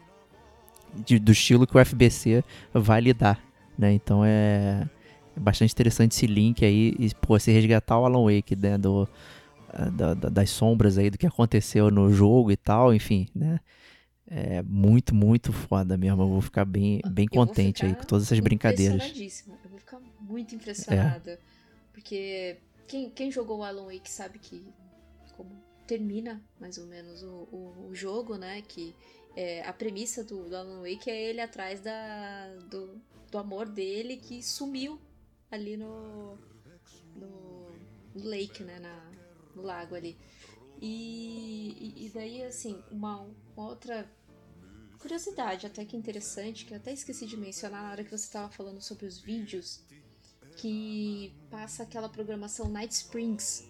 de do estilo que o FBC vai lidar, né? Então é, é bastante interessante esse link aí e pô, se resgatar o Alan Wake, né, do da, da, das sombras aí do que aconteceu no jogo e tal, enfim, né? É muito, muito foda mesmo. Eu vou ficar bem, bem contente aí com todas essas brincadeiras ficar muito impressionada. É. Porque quem, quem jogou Alan Wake sabe que como termina mais ou menos o, o, o jogo, né? Que é, a premissa do, do, Alan Wake é ele atrás da, do, do amor dele que sumiu ali no, no, no lake, né? Na, no lago ali. E, e, e daí, assim, uma, uma outra curiosidade até que interessante, que eu até esqueci de mencionar na hora que você estava falando sobre os vídeos, que passa aquela programação Night Springs.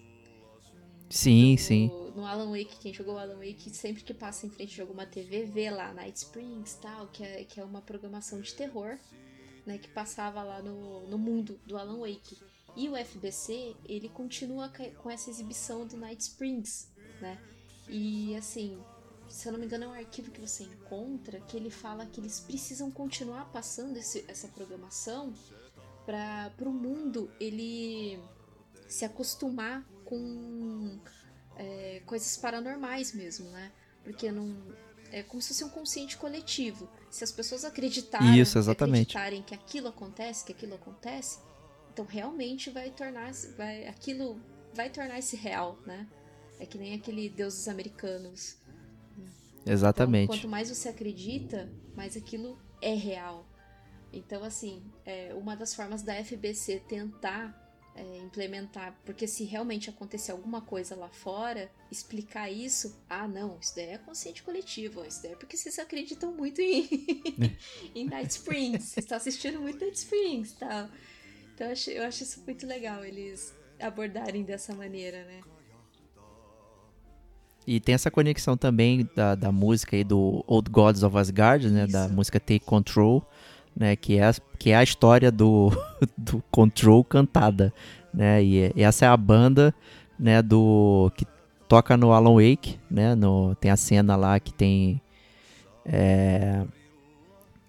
Sim, no, sim. No Alan Wake, quem jogou Alan Wake, sempre que passa em frente de alguma TV, vê lá Night Springs tal, que é, que é uma programação de terror, né, que passava lá no, no mundo do Alan Wake. E o FBC, ele continua com essa exibição do Night Springs, né? E assim, se eu não me engano, é um arquivo que você encontra que ele fala que eles precisam continuar passando esse, essa programação para o mundo ele se acostumar com é, coisas paranormais mesmo, né? Porque não é como se fosse um consciente coletivo. Se as pessoas acreditarem, Isso, exatamente. acreditarem que aquilo acontece, que aquilo acontece, então realmente vai tornar, vai, aquilo vai tornar-se real, né? É que nem aquele deuses americanos Exatamente. Então, quanto mais você acredita, mais aquilo é real. Então, assim, é uma das formas da FBC tentar é, implementar, porque se realmente acontecer alguma coisa lá fora, explicar isso, ah, não, isso daí é consciente coletivo, isso daí é porque vocês acreditam muito em, (laughs) (laughs) em Night Springs, vocês estão assistindo muito Night Springs tal. Então, eu acho, eu acho isso muito legal, eles abordarem dessa maneira, né? E tem essa conexão também da, da música aí do Old Gods of Asgard, né? Isso. Da música Take Control, né? Que é, que é a história do, (laughs) do Control cantada, né? E, e, essa é a banda, né? Do que toca no Alan Wake, né? No, tem a cena lá que tem é,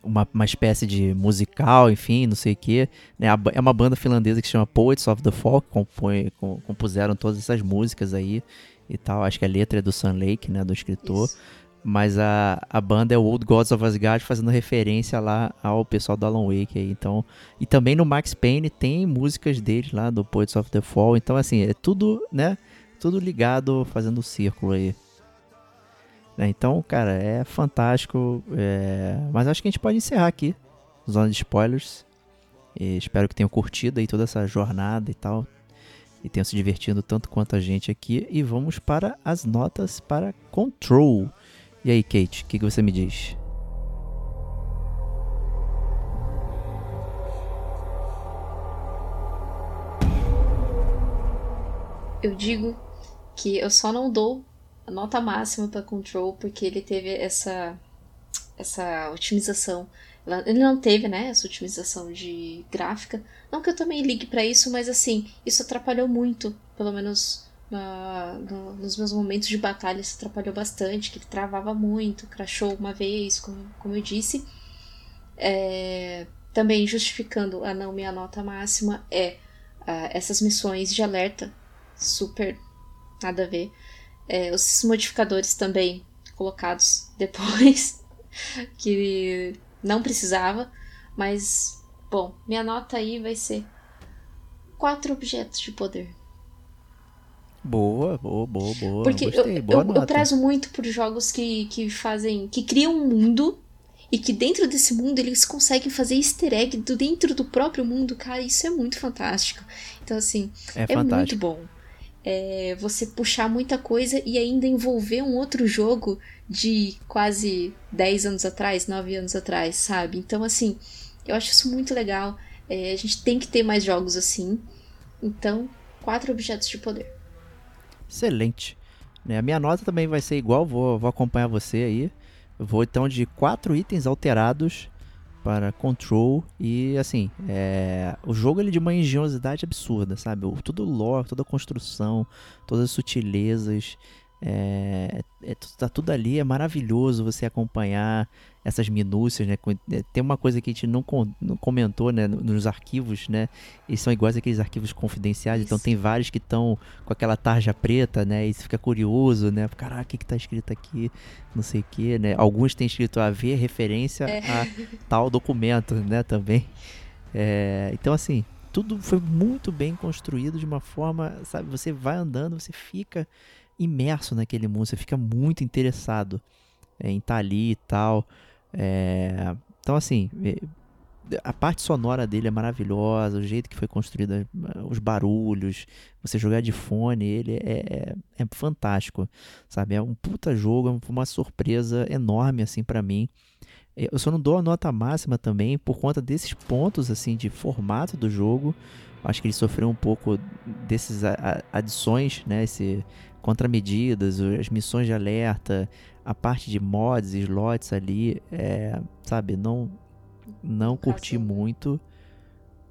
uma, uma espécie de musical, enfim, não sei o que. Né? É uma banda finlandesa que se chama Poets of the Fall, que compõe, compuseram todas essas músicas aí e tal. Acho que a letra é do Sun Lake, né, do escritor. Isso. Mas a, a banda é o Old Gods of Asgard, fazendo referência lá ao pessoal do Alan Wake aí. Então, e também no Max Payne tem músicas deles lá do Poets of the Fall. Então, assim, é tudo, né? Tudo ligado, fazendo círculo aí. Né, então, cara, é fantástico. É... Mas acho que a gente pode encerrar aqui. Zona de spoilers. E espero que tenham curtido aí toda essa jornada e tal e tenham se divertido tanto quanto a gente aqui. E vamos para as notas para Control. E aí, Kate, o que, que você me diz? Eu digo que eu só não dou a nota máxima para Control porque ele teve essa essa otimização ele não teve, né, essa otimização de gráfica. Não que eu também ligue para isso, mas assim, isso atrapalhou muito, pelo menos na, no, nos meus momentos de batalha, isso atrapalhou bastante, que travava muito, crashou uma vez, como, como eu disse. É, também justificando a não minha nota máxima é essas missões de alerta, super nada a ver. É, os modificadores também colocados (laughs) depois, que não precisava, mas bom, minha nota aí vai ser quatro objetos de poder. Boa, boa, boa, boa. Porque Gostei, eu, boa eu, eu, prezo muito por jogos que, que fazem. que criam um mundo e que dentro desse mundo eles conseguem fazer easter egg do, dentro do próprio mundo, cara, isso é muito fantástico. Então, assim, é, é muito bom. É, você puxar muita coisa e ainda envolver um outro jogo de quase 10 anos atrás, 9 anos atrás, sabe? Então, assim, eu acho isso muito legal. É, a gente tem que ter mais jogos assim. Então, quatro objetos de poder. Excelente. Né, a minha nota também vai ser igual, vou, vou acompanhar você aí. Eu vou então de quatro itens alterados para Control e assim, é, o jogo ele é de uma engenhosidade absurda, sabe? Tudo lore, toda a construção, todas as sutilezas, é, é, tá tudo ali, é maravilhoso você acompanhar essas minúcias, né? É, tem uma coisa que a gente não, não comentou, né? Nos arquivos, né? Eles são iguais aqueles arquivos confidenciais, então Isso. então tem vários que estão com aquela tarja preta, né? E você fica curioso, né? Caraca, o que, que tá escrito aqui? Não sei o que, né? Alguns têm escrito a ver referência é. a tal documento, né? Também. É, então, assim, tudo foi muito bem construído de uma forma, sabe? Você vai andando, você fica imerso naquele mundo, você fica muito interessado é, em estar tá ali e tal. É, então, assim, a parte sonora dele é maravilhosa, o jeito que foi construído, eh, os barulhos, você jogar de fone, ele é, é, é fantástico, sabe? É um puta jogo, é uma surpresa enorme, assim, para mim. Eu só não dou a nota máxima também por conta desses pontos, assim, de formato do jogo. Acho que ele sofreu um pouco desses adições, né? Esse contramedidas, as missões de alerta, a parte de mods e slots ali, é, sabe, não não curti muito.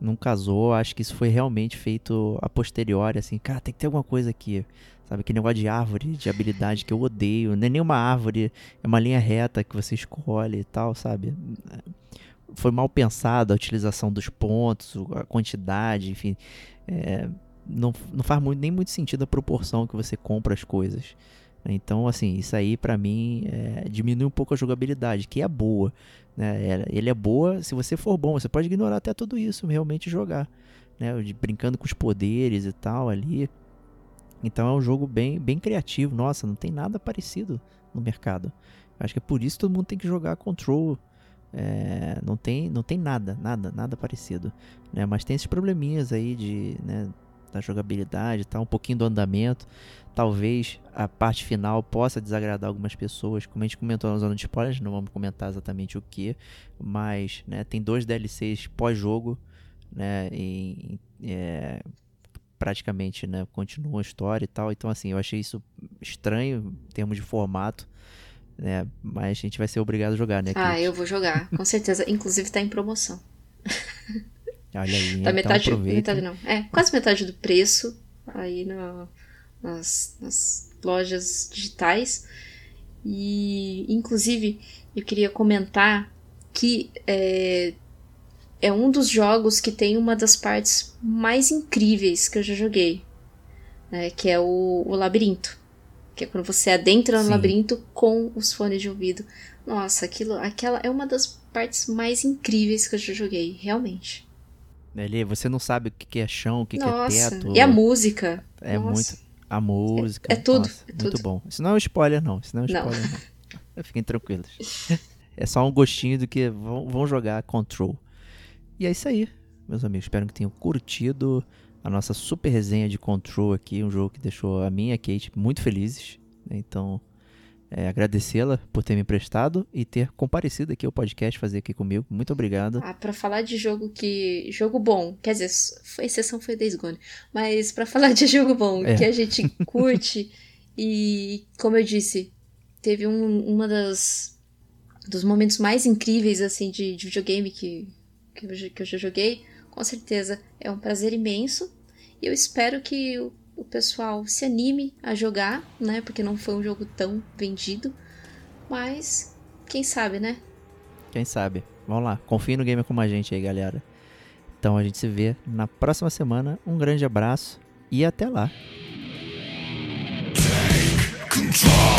Não casou, acho que isso foi realmente feito a posteriori, assim, cara, tem que ter alguma coisa aqui. Sabe, aquele negócio de árvore, de habilidade que eu odeio. Não é nenhuma árvore, é uma linha reta que você escolhe e tal, sabe? Foi mal pensado a utilização dos pontos, a quantidade, enfim. É, não, não faz muito, nem muito sentido a proporção que você compra as coisas. Então, assim, isso aí para mim é, diminui um pouco a jogabilidade, que é boa. Né? Ele é boa se você for bom. Você pode ignorar até tudo isso, realmente jogar. Né? Brincando com os poderes e tal ali. Então é um jogo bem, bem criativo. Nossa, não tem nada parecido no mercado. Acho que é por isso que todo mundo tem que jogar Control. É, não, tem, não tem nada, nada, nada parecido. Né? Mas tem esses probleminhas aí de, né, da jogabilidade, tá? um pouquinho do andamento. Talvez a parte final possa desagradar algumas pessoas, como a gente comentou na zona de spoilers, não vamos comentar exatamente o que, mas né, tem dois DLCs pós-jogo, né, e, é, praticamente né, continua a história e tal, então assim, eu achei isso estranho em termos de formato, né, mas a gente vai ser obrigado a jogar, né? Ah, Kate? eu vou jogar, com certeza, inclusive tá em promoção. Olha aí, tá então metade, aproveita. metade não, é, quase metade do preço, aí no nas, nas lojas digitais. E, inclusive, eu queria comentar que é, é um dos jogos que tem uma das partes mais incríveis que eu já joguei, né, que é o, o labirinto. Que é quando você adentra no Sim. labirinto com os fones de ouvido. Nossa, aquilo, aquela é uma das partes mais incríveis que eu já joguei, realmente. Ali, você não sabe o que é chão, o que, Nossa, que é teto. E a música. É Nossa. muito. A música. É, é tudo, nossa, é muito tudo. bom. Isso não é um spoiler, não. Isso não é um spoiler, não. não. Fiquem tranquilos. (laughs) é só um gostinho do que vão, vão jogar Control. E é isso aí, meus amigos. Espero que tenham curtido a nossa super resenha de Control aqui. Um jogo que deixou a minha e a Kate muito felizes. Então, é, agradecê-la por ter me emprestado e ter comparecido aqui ao podcast, fazer aqui comigo. Muito obrigado. Ah, pra falar de jogo que. Jogo bom, quer dizer, a exceção foi Days Gone. Mas para (laughs) falar de jogo bom, é. que a gente curte e, como eu disse, teve um, uma das. dos momentos mais incríveis, assim, de, de videogame que, que eu, que eu já joguei. Com certeza é um prazer imenso. E eu espero que o pessoal se anime a jogar, né? Porque não foi um jogo tão vendido. Mas, quem sabe, né? Quem sabe. Vamos lá, confie no Gamer como a gente aí, galera. Então a gente se vê na próxima semana. Um grande abraço e até lá. Take.